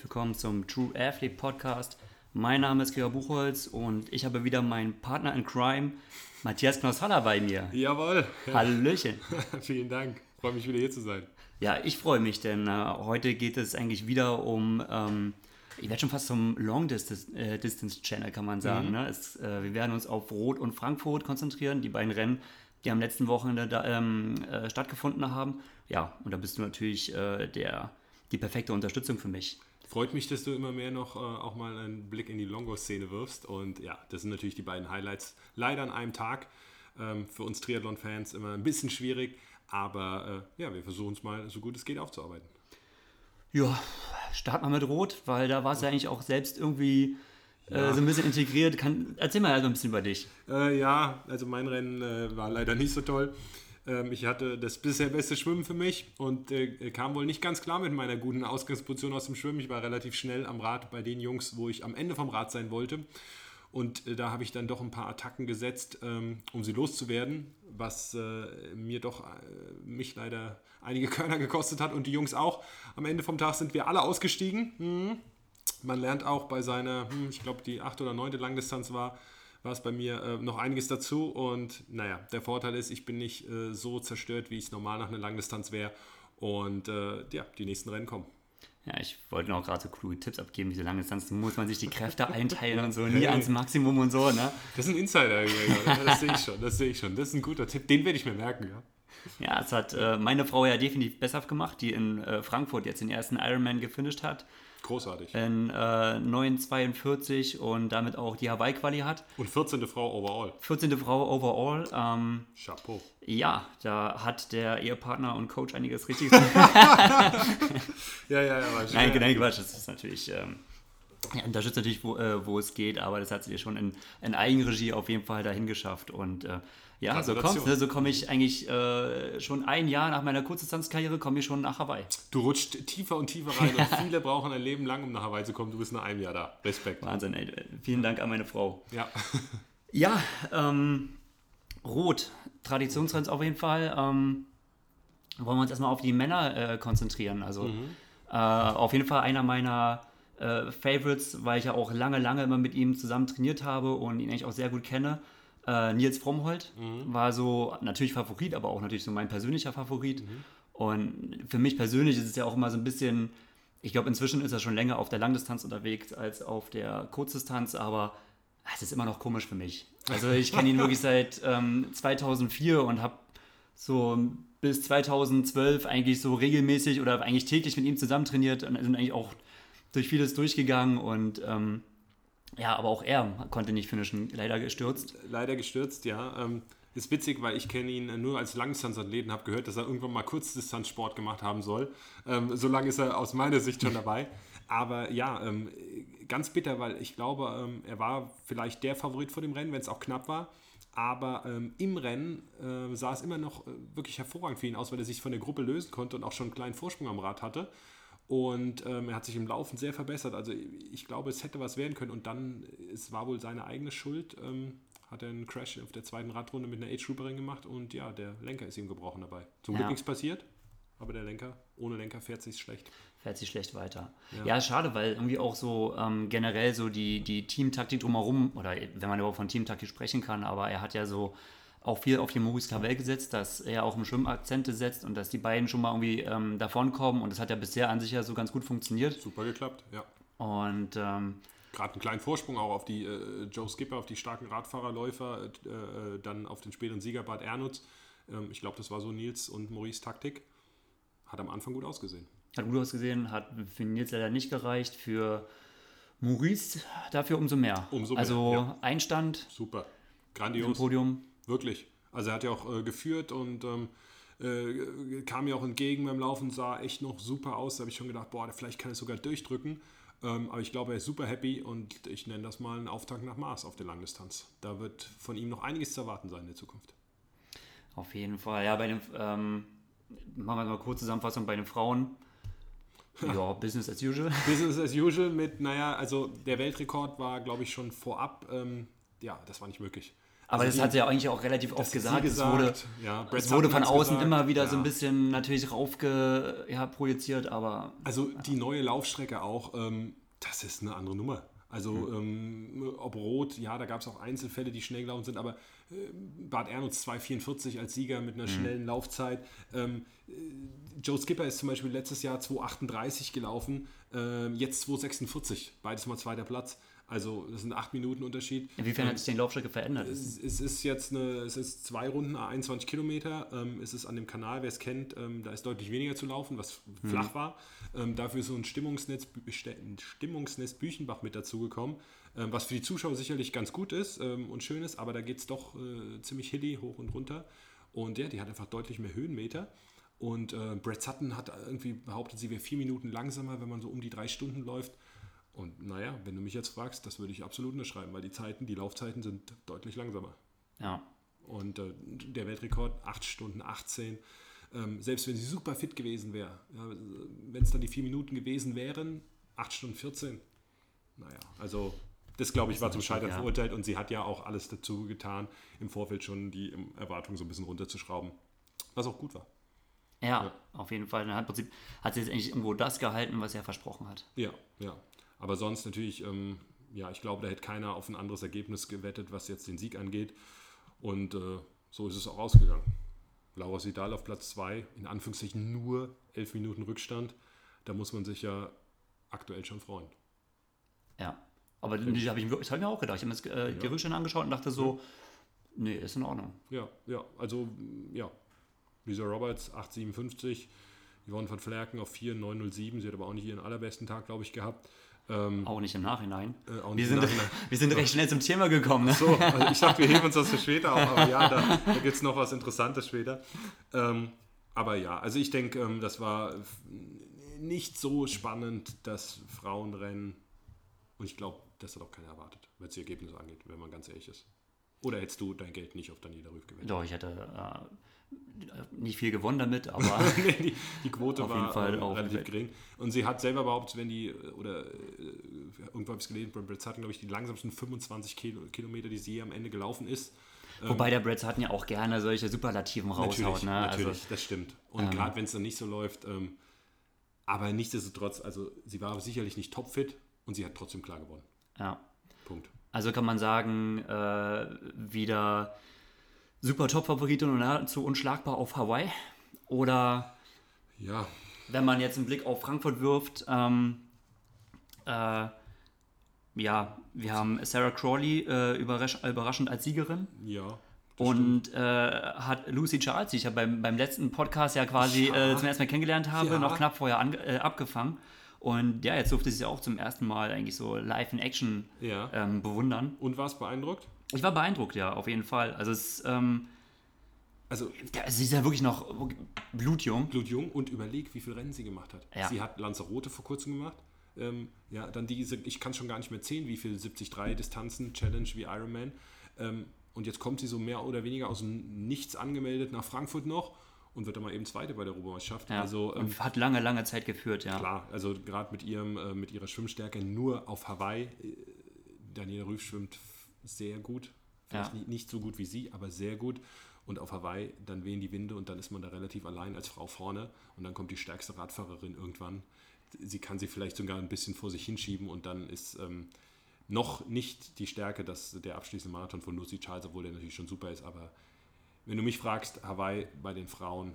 Herzlich willkommen zum True Athlete Podcast. Mein Name ist Gregor Buchholz und ich habe wieder meinen Partner in Crime, Matthias Knosshaller, bei mir. Jawohl. Hallöchen. Vielen Dank. Freue mich wieder hier zu sein. Ja, ich freue mich, denn äh, heute geht es eigentlich wieder um, ähm, ich werde schon fast zum Long Distance, äh, Distance Channel, kann man sagen. Ne? Es, äh, wir werden uns auf Rot und Frankfurt konzentrieren, die beiden Rennen, die am letzten Wochenende da, ähm, äh, stattgefunden haben. Ja, und da bist du natürlich äh, der, die perfekte Unterstützung für mich. Freut mich, dass du immer mehr noch äh, auch mal einen Blick in die Longo-Szene wirfst. Und ja, das sind natürlich die beiden Highlights. Leider an einem Tag. Ähm, für uns Triathlon-Fans immer ein bisschen schwierig. Aber äh, ja, wir versuchen es mal so gut es geht aufzuarbeiten. Ja, start mal mit Rot, weil da war es ja eigentlich auch selbst irgendwie äh, so ein bisschen integriert. Kann, erzähl mal also ein bisschen über dich. Äh, ja, also mein Rennen äh, war leider nicht so toll. Ähm, ich hatte das bisher beste Schwimmen für mich und äh, kam wohl nicht ganz klar mit meiner guten Ausgangsposition aus dem Schwimmen. Ich war relativ schnell am Rad bei den Jungs, wo ich am Ende vom Rad sein wollte. Und äh, da habe ich dann doch ein paar Attacken gesetzt, ähm, um sie loszuwerden, was äh, mir doch äh, mich leider einige Körner gekostet hat und die Jungs auch. Am Ende vom Tag sind wir alle ausgestiegen. Mhm. Man lernt auch bei seiner, hm, ich glaube, die 8 oder 9. Langdistanz war, war es bei mir äh, noch einiges dazu. Und naja, der Vorteil ist, ich bin nicht äh, so zerstört, wie ich es normal nach einer Langdistanz wäre. Und äh, ja, die nächsten Rennen kommen. Ja, ich wollte noch gerade so kluge Tipps abgeben, diese lange Distanz. muss man sich die Kräfte einteilen und so, nie ans Maximum und so, ne? Das ist ein Insider, das sehe ich schon, das sehe ich schon. Das ist ein guter Tipp, den werde ich mir merken, ja. Ja, es hat äh, meine Frau ja definitiv besser gemacht, die in äh, Frankfurt jetzt den ersten Ironman gefinisht hat. Großartig. In äh, 9,42 und damit auch die Hawaii-Quali hat. Und 14. Frau overall. 14. Frau overall. Ähm, Chapeau. Ja, da hat der Ehepartner und Coach einiges richtig ja, ja, ja. Nein, nein, Quatsch, das ist natürlich... Ähm, ja, unterstützt natürlich, wo, äh, wo es geht, aber das hat sie schon in, in Eigenregie auf jeden Fall dahin geschafft. Und äh, ja, so ne, so komme ich eigentlich äh, schon ein Jahr nach meiner Kurzdistanzkarriere komme ich schon nach Hawaii. Du rutscht tiefer und tiefer rein und viele brauchen ein Leben lang, um nach Hawaii zu kommen. Du bist nach einem Jahr da. Respekt. Wahnsinn, ey. Vielen Dank an meine Frau. Ja. ja, ähm, Rot, Traditionstrends auf jeden Fall. Ähm, wollen wir uns erstmal auf die Männer äh, konzentrieren. Also mhm. äh, auf jeden Fall einer meiner äh, Favorites, weil ich ja auch lange, lange immer mit ihm zusammen trainiert habe und ihn eigentlich auch sehr gut kenne. Äh, Nils Frommholt mhm. war so natürlich Favorit, aber auch natürlich so mein persönlicher Favorit. Mhm. Und für mich persönlich ist es ja auch immer so ein bisschen, ich glaube, inzwischen ist er schon länger auf der Langdistanz unterwegs als auf der Kurzdistanz, aber es ist immer noch komisch für mich. Also ich kenne ihn wirklich seit ähm, 2004 und habe so bis 2012 eigentlich so regelmäßig oder eigentlich täglich mit ihm zusammen trainiert und sind eigentlich auch durch vieles durchgegangen und ähm, ja, aber auch er konnte nicht finishen, leider gestürzt. Leider gestürzt, ja. Ähm, ist witzig, weil ich kenne ihn nur als Langdistanzathleten, habe gehört, dass er irgendwann mal Kurzdistanzsport gemacht haben soll. Ähm, so lange ist er aus meiner Sicht schon dabei. Aber ja, ähm, ganz bitter, weil ich glaube, er war vielleicht der Favorit vor dem Rennen, wenn es auch knapp war. Aber ähm, im Rennen äh, sah es immer noch äh, wirklich hervorragend für ihn aus, weil er sich von der Gruppe lösen konnte und auch schon einen kleinen Vorsprung am Rad hatte. Und ähm, er hat sich im Laufen sehr verbessert. Also ich glaube, es hätte was werden können. Und dann, es war wohl seine eigene Schuld, ähm, hat er einen Crash auf der zweiten Radrunde mit einer Age-Trooperin gemacht und ja, der Lenker ist ihm gebrochen dabei. Zum Glück ja. nichts passiert, aber der Lenker, ohne Lenker fährt sich schlecht. Fährt sich schlecht weiter. Ja, ja schade, weil irgendwie auch so ähm, generell so die, die Teamtaktik drumherum, oder wenn man überhaupt von Teamtaktik sprechen kann, aber er hat ja so auch viel auf die Maurice Clavel gesetzt, dass er auch im Schwimmen Akzente setzt und dass die beiden schon mal irgendwie ähm, davonkommen. Und das hat ja bisher an sich ja so ganz gut funktioniert. Super geklappt, ja. Und ähm, gerade einen kleinen Vorsprung auch auf die äh, Joe Skipper, auf die starken Radfahrerläufer, äh, äh, dann auf den späteren Sieger Bad Ernutz. Ähm, ich glaube, das war so Nils und Maurice Taktik. Hat am Anfang gut ausgesehen. Hat gut ausgesehen, hat für Nils leider nicht gereicht. Für Maurice dafür umso mehr. Umso mehr. Also ja. Einstand. Super. Grandios. Podium. Wirklich. Also er hat ja auch äh, geführt und ähm, äh, kam mir auch entgegen beim Laufen, sah echt noch super aus. Da habe ich schon gedacht, boah, vielleicht kann er sogar durchdrücken. Ähm, aber ich glaube, er ist super happy und ich nenne das mal einen Auftakt nach Mars auf der Langdistanz. Da wird von ihm noch einiges zu erwarten sein in der Zukunft. Auf jeden Fall. Ja, bei den, ähm, machen wir mal kurz Zusammenfassung bei den Frauen. Ja, Business as usual. Business as usual mit, naja, also der Weltrekord war, glaube ich, schon vorab, ähm, ja, das war nicht möglich. Aber Also das hat sie ja eigentlich auch relativ oft gesagt. gesagt, es wurde, ja, es wurde von außen gesagt, immer wieder ja. so ein bisschen natürlich raufge, ja, projiziert, aber Also die neue Laufstrecke auch, ähm, das ist eine andere Nummer. Also Mhm. ähm, ob Rot, ja, da gab es auch Einzelfälle, die schnell gelaufen sind, aber äh, Bart Ernutz 2,44 als Sieger mit einer Mhm. schnellen Laufzeit. Ähm, äh, Joe Skipper ist zum Beispiel letztes Jahr 2,38 gelaufen, ähm, jetzt 2,46, beides mal zweiter Platz. Also das sind 8 Minuten Unterschied. inwiefern hat sich die Laufstrecke verändert? Es, es ist jetzt eine, es ist zwei Runden, 21 Kilometer. Ähm, es ist an dem Kanal, wer es kennt, ähm, da ist deutlich weniger zu laufen, was flach war. Ähm, dafür ist so ein Stimmungsnetz, Stimmungsnetz Büchenbach mit dazugekommen, ähm, was für die Zuschauer sicherlich ganz gut ist ähm, und schön ist, aber da geht es doch äh, ziemlich hilly hoch und runter. Und ja, die hat einfach deutlich mehr Höhenmeter. Und äh, Brad Sutton hat irgendwie behauptet, sie wäre vier Minuten langsamer, wenn man so um die drei Stunden läuft. Und naja, wenn du mich jetzt fragst, das würde ich absolut unterschreiben, weil die Zeiten, die Laufzeiten sind deutlich langsamer. Ja. Und äh, der Weltrekord 8 Stunden 18. Ähm, selbst wenn sie super fit gewesen wäre, ja, wenn es dann die vier Minuten gewesen wären, 8 Stunden 14. Naja, also das glaube ich war zum Scheitern ja. verurteilt und sie hat ja auch alles dazu getan, im Vorfeld schon die ähm, Erwartungen so ein bisschen runterzuschrauben, was auch gut war. Ja, auf jeden Fall. Dann hat, im Prinzip, hat sie jetzt eigentlich irgendwo das gehalten, was er versprochen hat. Ja, ja. Aber sonst natürlich, ähm, ja, ich glaube, da hätte keiner auf ein anderes Ergebnis gewettet, was jetzt den Sieg angeht. Und äh, so ist es auch ausgegangen. Laura Sidal auf Platz 2, in Anführungszeichen nur 11 Minuten Rückstand. Da muss man sich ja aktuell schon freuen. Ja. Aber das habe ich, das hab ich mir auch gedacht. Ich habe mir das, äh, die Rückstände angeschaut und dachte so, nee, ist in Ordnung. Ja, ja, also ja. Lisa Roberts 8,57, Yvonne von Flerken auf 4,907. Sie hat aber auch nicht ihren allerbesten Tag, glaube ich, gehabt. Ähm, Auch nicht im Nachhinein. Äh, auch wir, nicht sind, Nachhinein. wir sind recht schnell zum Thema gekommen. Ne? So, also ich dachte, wir heben uns das für später auf, aber ja, da, da gibt es noch was Interessantes später. Ähm, aber ja, also ich denke, ähm, das war nicht so spannend, das Frauenrennen. Und ich glaube, das hat auch keiner erwartet, was die Ergebnisse angeht, wenn man ganz ehrlich ist. Oder hättest du dein Geld nicht auf Daniela Rüff gewettet? Doch, ich hätte äh, nicht viel gewonnen damit, aber die, die Quote Auf war jeden Fall ähm, auch relativ gering. Und sie hat selber behauptet, wenn die, äh, oder äh, irgendwo habe ich es gelesen, Brad Sutton, glaube ich, die langsamsten 25 Kilo, Kilometer, die sie am Ende gelaufen ist. wobei der Brad Sutton ja auch gerne solche Superlativen raushaut. Ne? Natürlich, Also, das stimmt. Und gerade wenn es dann nicht so läuft, ähm, aber nichtsdestotrotz, also sie war sicherlich nicht topfit und sie hat trotzdem klar gewonnen. ja. Punkt. also kann man sagen, äh, wieder super Top-Favoritin und nahezu unschlagbar auf Hawaii. Oder Ja, wenn man jetzt einen Blick auf Frankfurt wirft, ähm, äh, ja, wir haben Sarah Crawley äh, überrasch überraschend als Siegerin. ja. Und äh, hat Lucy Charles, die ich ja beim, beim letzten Podcast ja quasi Ja. äh, zum ersten Mal kennengelernt habe, Ja. noch knapp vorher äh, abgefangen. Und ja, jetzt durfte ich sie auch zum ersten Mal eigentlich so live in Action Ja. ähm, bewundern. Und war es beeindruckt? Ich war beeindruckt, ja, auf jeden Fall. Also es, ähm, Also ja, sie ist ja wirklich noch blutjung. blutjung und überleg, wie viel Rennen sie gemacht hat. Ja. Sie hat Lanzarote vor kurzem gemacht. Ähm, ja, dann diese, ich kann schon gar nicht mehr zählen, wie viele 73 Distanzen, Challenge wie Ironman. Ähm, und jetzt kommt sie so mehr oder weniger aus dem Nichts angemeldet nach Frankfurt noch und wird dann mal eben Zweite bei der Europameisterschaft. Ja, Also ähm, hat lange, lange Zeit geführt, ja. klar, also gerade mit ihrem, äh, mit ihrer Schwimmstärke nur auf Hawaii. Äh, Daniela Rüff schwimmt sehr gut. Vielleicht Ja. nicht, so gut wie sie, aber sehr gut. Und auf Hawaii, dann wehen die Winde und dann ist man da relativ allein als Frau vorne. Und dann kommt die stärkste Radfahrerin irgendwann. Sie kann sie vielleicht sogar ein bisschen vor sich hinschieben und dann ist ähm, noch nicht die Stärke, dass der abschließende Marathon von Lucy Charles, obwohl der natürlich schon super ist. Aber wenn du mich fragst, Hawaii bei den Frauen,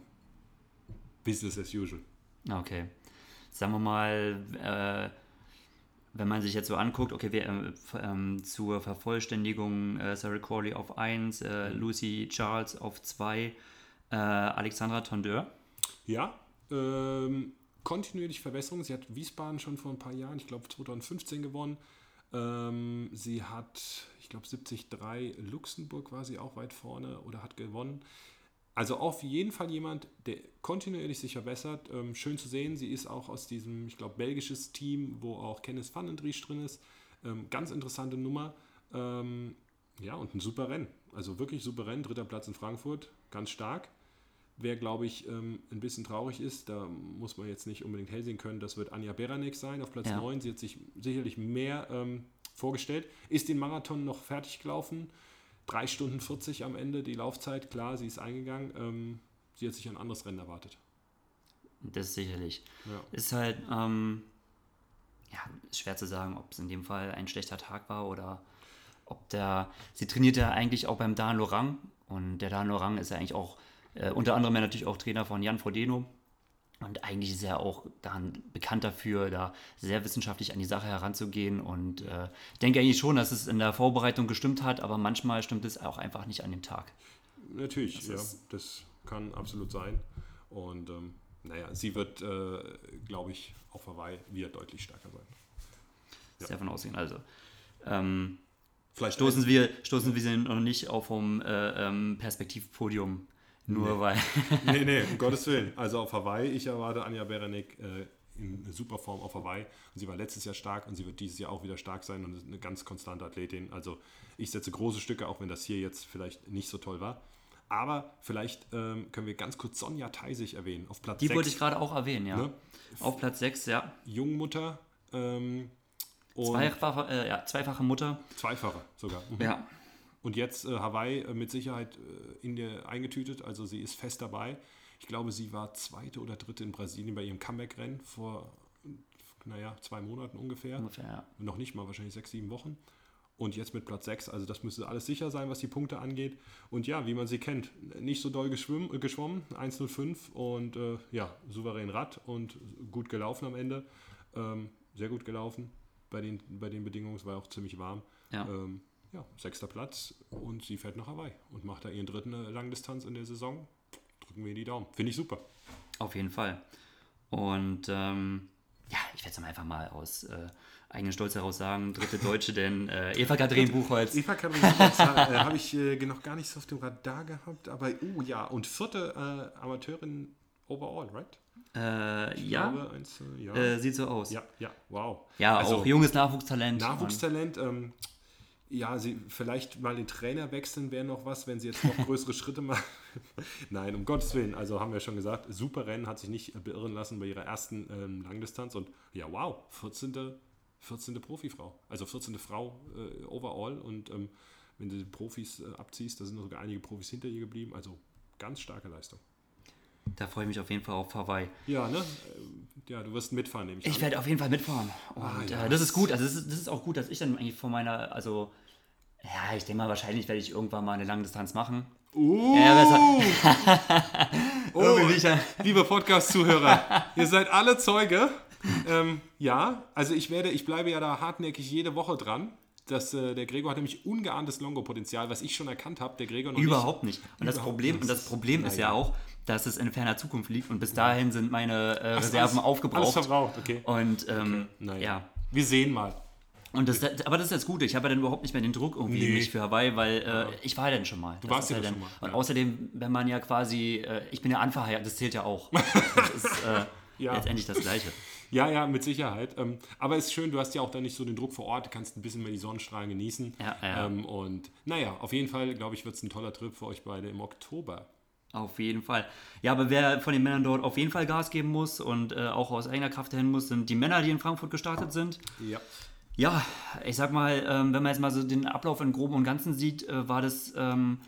Business as usual. Okay. Sagen wir mal, äh, wenn man sich jetzt so anguckt, okay, wir, äh, f- ähm, zur Vervollständigung äh, Sarah Crawley auf 1, äh, Lucy Charles auf 2, äh, Alexandra Tondeur. Ja, ähm, kontinuierlich Verbesserung. Sie hat Wiesbaden schon vor ein paar Jahren, ich glaube 2015 gewonnen. Ähm, sie hat, ich glaube 73 Luxemburg war sie auch weit vorne oder hat gewonnen. Also auf jeden Fall jemand, der kontinuierlich sich verbessert. Ähm, schön zu sehen, sie ist auch aus diesem, ich glaube, belgisches Team, wo auch Kenneth Van den Dries drin ist. Ähm, ganz interessante Nummer. Ähm, ja, und ein super Rennen. Also wirklich super Rennen. Dritter Platz in Frankfurt, ganz stark. Wer, glaube ich, ähm, ein bisschen traurig ist, da muss man jetzt nicht unbedingt hell sehen können, das wird Anja Beranek sein auf Platz Ja. 9. Sie hat sich sicherlich mehr ähm, vorgestellt. Ist den Marathon noch fertig gelaufen. 3 Stunden 40 am Ende die Laufzeit. Klar, sie ist eingegangen. Ähm, sie hat sich ein anderes Rennen erwartet. Das sicherlich. Ja. Ist halt, ähm, ja, ist schwer zu sagen, ob es in dem Fall ein schlechter Tag war oder ob der, sie trainiert ja eigentlich auch beim Dan Lorang und der Dan Lorang ist ja eigentlich auch, äh, unter anderem ja natürlich auch Trainer von Jan Frodeno und eigentlich ist er auch dann bekannt dafür, da sehr wissenschaftlich an die Sache heranzugehen und äh, ich denke eigentlich schon, dass es in der Vorbereitung gestimmt hat, aber manchmal stimmt es auch einfach nicht an dem Tag. Natürlich, Das ja, das kann absolut sein. Und ähm, naja, sie wird, äh, glaube ich, auf Hawaii wieder deutlich stärker sein. Ist davon ausgehen. Also, ähm, Vielleicht stoßen wir, stoßen wir sie noch nicht auf vom äh, ähm, Perspektivpodium, nur Nee. weil. nee, nee, um Gottes Willen. Also auf Hawaii, ich erwarte Anja Berenik äh, in super Form auf Hawaii. Und sie war letztes Jahr stark und sie wird dieses Jahr auch wieder stark sein und ist eine ganz konstante Athletin. Also ich setze große Stücke, auch wenn das hier jetzt vielleicht nicht so toll war. Aber vielleicht ähm, können wir ganz kurz Sonja Theisig erwähnen, auf Platz Die 6. wollte ich gerade auch erwähnen, ja. Ne? Auf Platz 6, ja. Jungmutter ähm, und Zweifache, äh, ja. Zweifache Mutter. zweifache sogar. Mhm. Ja. Und jetzt äh, Hawaii äh, mit Sicherheit äh, in der eingetütet, also sie ist fest dabei. Ich glaube, sie war zweite oder dritte in Brasilien bei ihrem Comeback-Rennen vor, naja, zwei Monaten ungefähr. Ungefähr, ja. Noch nicht mal, wahrscheinlich sechs, sieben Wochen. Und jetzt mit Platz 6, also das müsste alles sicher sein, was die Punkte angeht. Und ja, wie man sie kennt, nicht so doll geschwimmen, äh, geschwommen, 1,05 und äh, ja, souverän Rad und gut gelaufen am Ende. Ähm, sehr gut gelaufen bei den, bei den Bedingungen, es war auch ziemlich warm. Ja. Ähm, ja, sechster Platz und sie fährt nach Hawaii und macht da ihren dritten äh, Langdistanz in der Saison. Drücken wir die Daumen. Finde ich super. Auf jeden Fall. Und ähm, ja, ich werde es einfach mal aus äh, eigenem Stolz heraus sagen, dritte Deutsche, denn äh, Eva Katrin Buchholz. Eva Karin Buchholz, äh, habe ich äh, noch gar nicht so auf dem Radar gehabt, aber uh, ja, und vierte äh, Amateurin overall, right? Äh, ja, glaube, eins, ja. äh, sieht so aus. ja, ja, wow. Ja, Also, auch junges Nachwuchstalent. Nachwuchstalent, ähm, ja, sie vielleicht mal den Trainer wechseln wäre noch was, wenn sie jetzt noch größere Schritte machen. Nein, um Gottes Willen, also haben wir schon gesagt, super Rennen, hat sich nicht beirren lassen bei ihrer ersten ähm, Langdistanz und ja, wow, 14. 14. Profifrau, also 14. Frau äh, overall und ähm, wenn du die Profis äh, abziehst, da sind sogar einige Profis hinter ihr geblieben, also ganz starke Leistung. Da freue ich mich auf jeden Fall auf Hawaii. Ja, ne? Ähm, Ja, du wirst mitfahren, nehme ich, Ich werde auf jeden Fall mitfahren. Und Ah, ja. äh, das ist gut. Also das ist, das ist auch gut, dass ich dann eigentlich von meiner, also ja, ich denke mal, wahrscheinlich werde ich irgendwann mal eine Langdistanz machen. Uh, Ja, oh, liebe Podcast-Zuhörer, ihr seid alle Zeuge. Ähm, ja, also ich werde, ich bleibe ja da hartnäckig jede Woche dran. Das, äh, der Gregor hat nämlich ungeahntes Longo-Potenzial, was ich schon erkannt habe. Der Gregor noch Überhaupt nicht. Und das Überhaupt Problem, nicht. und das Problem ist ja auch, dass es in ferner Zukunft liegt und bis dahin sind meine äh, Reserven alles- aufgebraucht. Alles verbraucht, okay. Und ähm, Naja. ja. Wir sehen mal. Und das, aber das ist das Gute. Ich habe ja dann überhaupt nicht mehr den Druck irgendwie Nee. mich für Hawaii, weil äh, ich war ja dann schon mal. Du warst ja schon mal, Und ja. außerdem, wenn man ja quasi, äh, ich bin ja anverheiratet, das zählt ja auch. Das ist äh, Ja. letztendlich das Gleiche. Ja, ja, mit Sicherheit. Ähm, aber es ist schön, du hast ja auch dann nicht so den Druck vor Ort, du kannst ein bisschen mehr die Sonnenstrahlen genießen. Ja, ja. Ähm, und naja, auf jeden Fall, glaube ich, wird es ein toller Trip für euch beide im Oktober. Auf jeden Fall. Ja, aber wer von den Männern dort auf jeden Fall Gas geben muss und äh, auch aus eigener Kraft dahin muss, sind die Männer, die in Frankfurt gestartet sind. Ja. Ja, ich sag mal, ähm, wenn man jetzt mal so den Ablauf im Groben und Ganzen sieht, äh, war das ähm,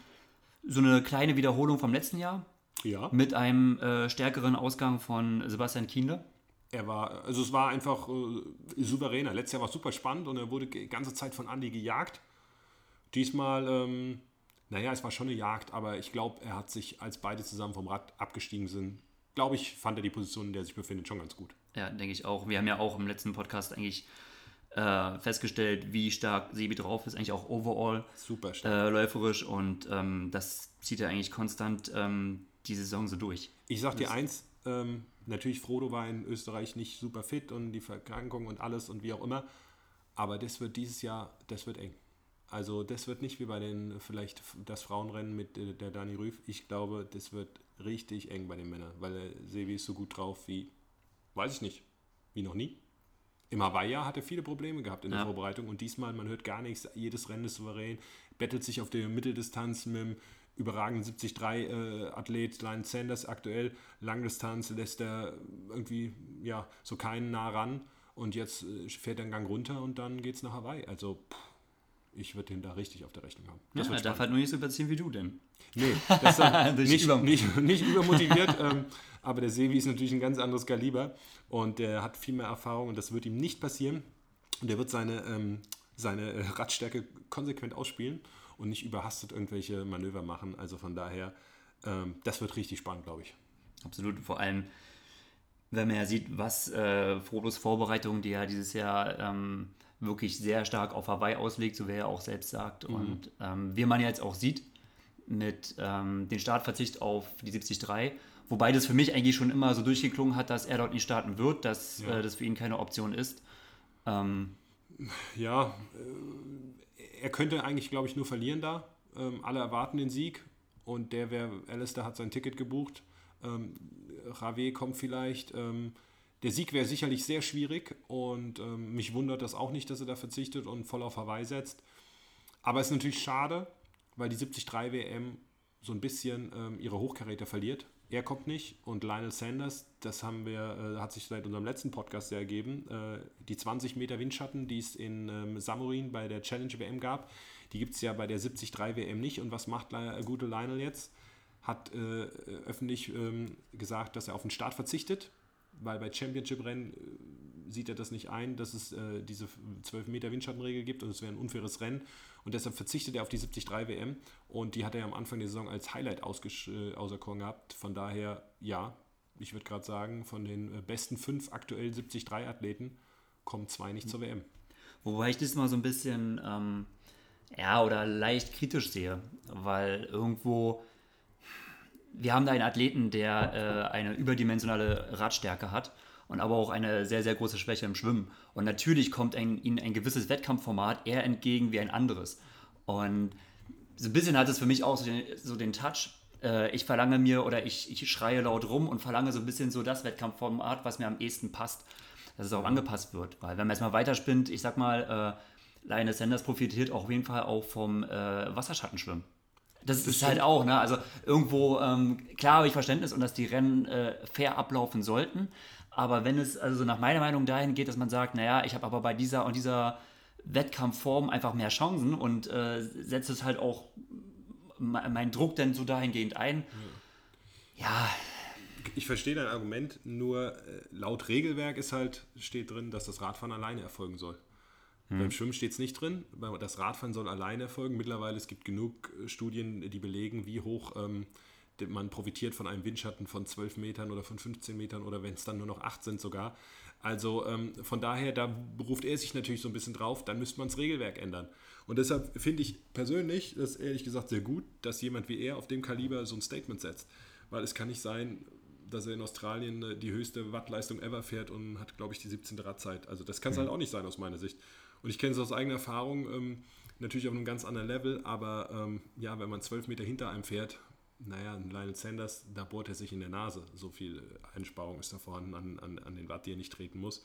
so eine kleine Wiederholung vom letzten Jahr Ja. mit einem äh, stärkeren Ausgang von Sebastian Kienle. Er war, also es war einfach äh, souveräner. Letztes Jahr war es super spannend und er wurde die ganze Zeit von Andy gejagt. Diesmal, ähm, naja, es war schon eine Jagd, aber ich glaube, er hat sich, als beide zusammen vom Rad abgestiegen sind, glaube ich, fand er die Position, in der er sich befindet, schon ganz gut. Ja, denke ich auch. Wir haben ja auch im letzten Podcast eigentlich äh, festgestellt, wie stark Sebi drauf ist, eigentlich auch overall Super stark. äh, läuferisch und ähm, das zieht er eigentlich konstant ähm, die Saison so durch. Ich sag dir eins, ähm, natürlich Frodo war in Österreich nicht super fit und die Verkrankung und alles und wie auch immer, aber das wird dieses Jahr, das wird eng. Also das wird nicht wie bei den, vielleicht das Frauenrennen mit äh, der Dani Rüff. Ich glaube, das wird richtig eng bei den Männern, weil der Sevi ist so gut drauf wie, weiß ich nicht, wie noch nie. Im Hawaii hat er viele Probleme gehabt in der Ja. Vorbereitung und diesmal, man hört gar nichts, jedes Rennen ist souverän, bettelt sich auf der Mitteldistanz mit dem überragenden 73-Athlet Lance Sanders aktuell, Langdistanz lässt er irgendwie ja so keinen nah ran und jetzt äh, fährt er einen Gang runter und dann geht es nach Hawaii. Also pff, ich würde den da richtig auf der Rechnung haben. Das ja, er darf halt nur nicht so überziehen wie du denn. Nee, das ist nicht, über nicht, nicht übermotiviert, ähm, aber der Sevi ist natürlich ein ganz anderes Kaliber und der hat viel mehr Erfahrung und das wird ihm nicht passieren. Und der wird seine, ähm, seine äh, Radstärke konsequent ausspielen und nicht überhastet irgendwelche Manöver machen. Also von daher, ähm, das wird richtig spannend, glaube ich. Absolut, vor allem, wenn man ja sieht, was äh, Frodos Vorbereitung, die ja dieses Jahr ähm, wirklich sehr stark auf Hawaii auslegt, so wie er auch selbst sagt. Mhm. Und ähm, wie man jetzt auch sieht, mit ähm, dem Startverzicht auf die 73, wobei das für mich eigentlich schon immer so durchgeklungen hat, dass er dort nicht starten wird, dass ja. äh, das für ihn keine Option ist. Ähm, ja, äh, er könnte eigentlich, glaube ich, nur verlieren da. Ähm, alle erwarten den Sieg und der wäre, Alistair hat sein Ticket gebucht. Ähm, Rave kommt vielleicht. Ähm, der Sieg wäre sicherlich sehr schwierig und ähm, mich wundert das auch nicht, dass er da verzichtet und voll auf Hawaii setzt. Aber es ist natürlich schade, weil die 73 WM so ein bisschen ähm, ihre Hochkaräter verliert. Er kommt nicht und Lionel Sanders, das haben wir, äh, hat sich seit unserem letzten Podcast sehr ergeben. Äh, die 20 Meter Windschatten, die es in ähm, Samurin bei der Challenge WM gab, die gibt es ja bei der 73 WM nicht. Und was macht der gute Lionel jetzt? Hat äh, öffentlich ähm, gesagt, dass er auf den Start verzichtet weil bei Championship-Rennen äh, sieht er das nicht ein, dass es äh, diese 12 Meter Windschattenregel gibt und es wäre ein unfaires Rennen. Und deshalb verzichtet er auf die 73 WM und die hat er am Anfang der Saison als Highlight äh, auserkoren gehabt. Von daher, ja, ich würde gerade sagen, von den äh, besten fünf aktuell 73 Athleten kommen zwei nicht zur WM. Wobei ich das mal so ein bisschen, ähm, ja, oder leicht kritisch sehe, weil irgendwo wir haben da einen Athleten, der äh, eine überdimensionale Radstärke hat und aber auch eine sehr, sehr große Schwäche im Schwimmen. Und natürlich kommt ein, ihnen ein gewisses Wettkampfformat eher entgegen wie ein anderes. Und so ein bisschen hat es für mich auch so den, so den Touch. Äh, ich verlange mir oder ich, ich schreie laut rum und verlange so ein bisschen so das Wettkampfformat, was mir am ehesten passt, dass es auch angepasst wird. Weil wenn man jetzt mal weiterspinnt, ich sag mal, äh, Lionel Sanders profitiert auch auf jeden Fall auch vom äh, Wasserschattenschwimmen. Das, das ist halt auch, ne? Also irgendwo, ähm, klar habe ich Verständnis und dass die Rennen äh, fair ablaufen sollten. Aber wenn es also nach meiner Meinung dahin geht, dass man sagt, naja, ich habe aber bei dieser und dieser Wettkampfform einfach mehr Chancen und äh, setze es halt auch meinen Druck dann so dahingehend ein. Ja. ja. Ich verstehe dein Argument, nur äh, laut Regelwerk ist halt, steht drin, dass das Radfahren alleine erfolgen soll. Hm. Beim Schwimmen steht es nicht drin. Das Radfahren soll alleine erfolgen. Mittlerweile es gibt genug äh, Studien, die belegen, wie hoch ähm, man profitiert von einem Windschatten von 12 Metern oder von 15 Metern oder wenn es dann nur noch 8 sind sogar. Also ähm, von daher, da beruft er sich natürlich so ein bisschen drauf, dann müsste man das Regelwerk ändern. Und deshalb finde ich persönlich das ehrlich gesagt sehr gut, dass jemand wie er auf dem Kaliber so ein Statement setzt. Weil es kann nicht sein, dass er in Australien äh, die höchste Wattleistung ever fährt und hat, glaube ich, die 17. Radzeit. Also das kann es mhm. halt auch nicht sein aus meiner Sicht. Und ich kenne es aus eigener Erfahrung, ähm, natürlich auf einem ganz anderen Level, aber ähm, ja, wenn man zwölf Meter hinter einem fährt, naja, Lionel Sanders, da bohrt er sich in der Nase. So viel Einsparung ist da vorhanden an, an, an den Watt, die er nicht treten muss.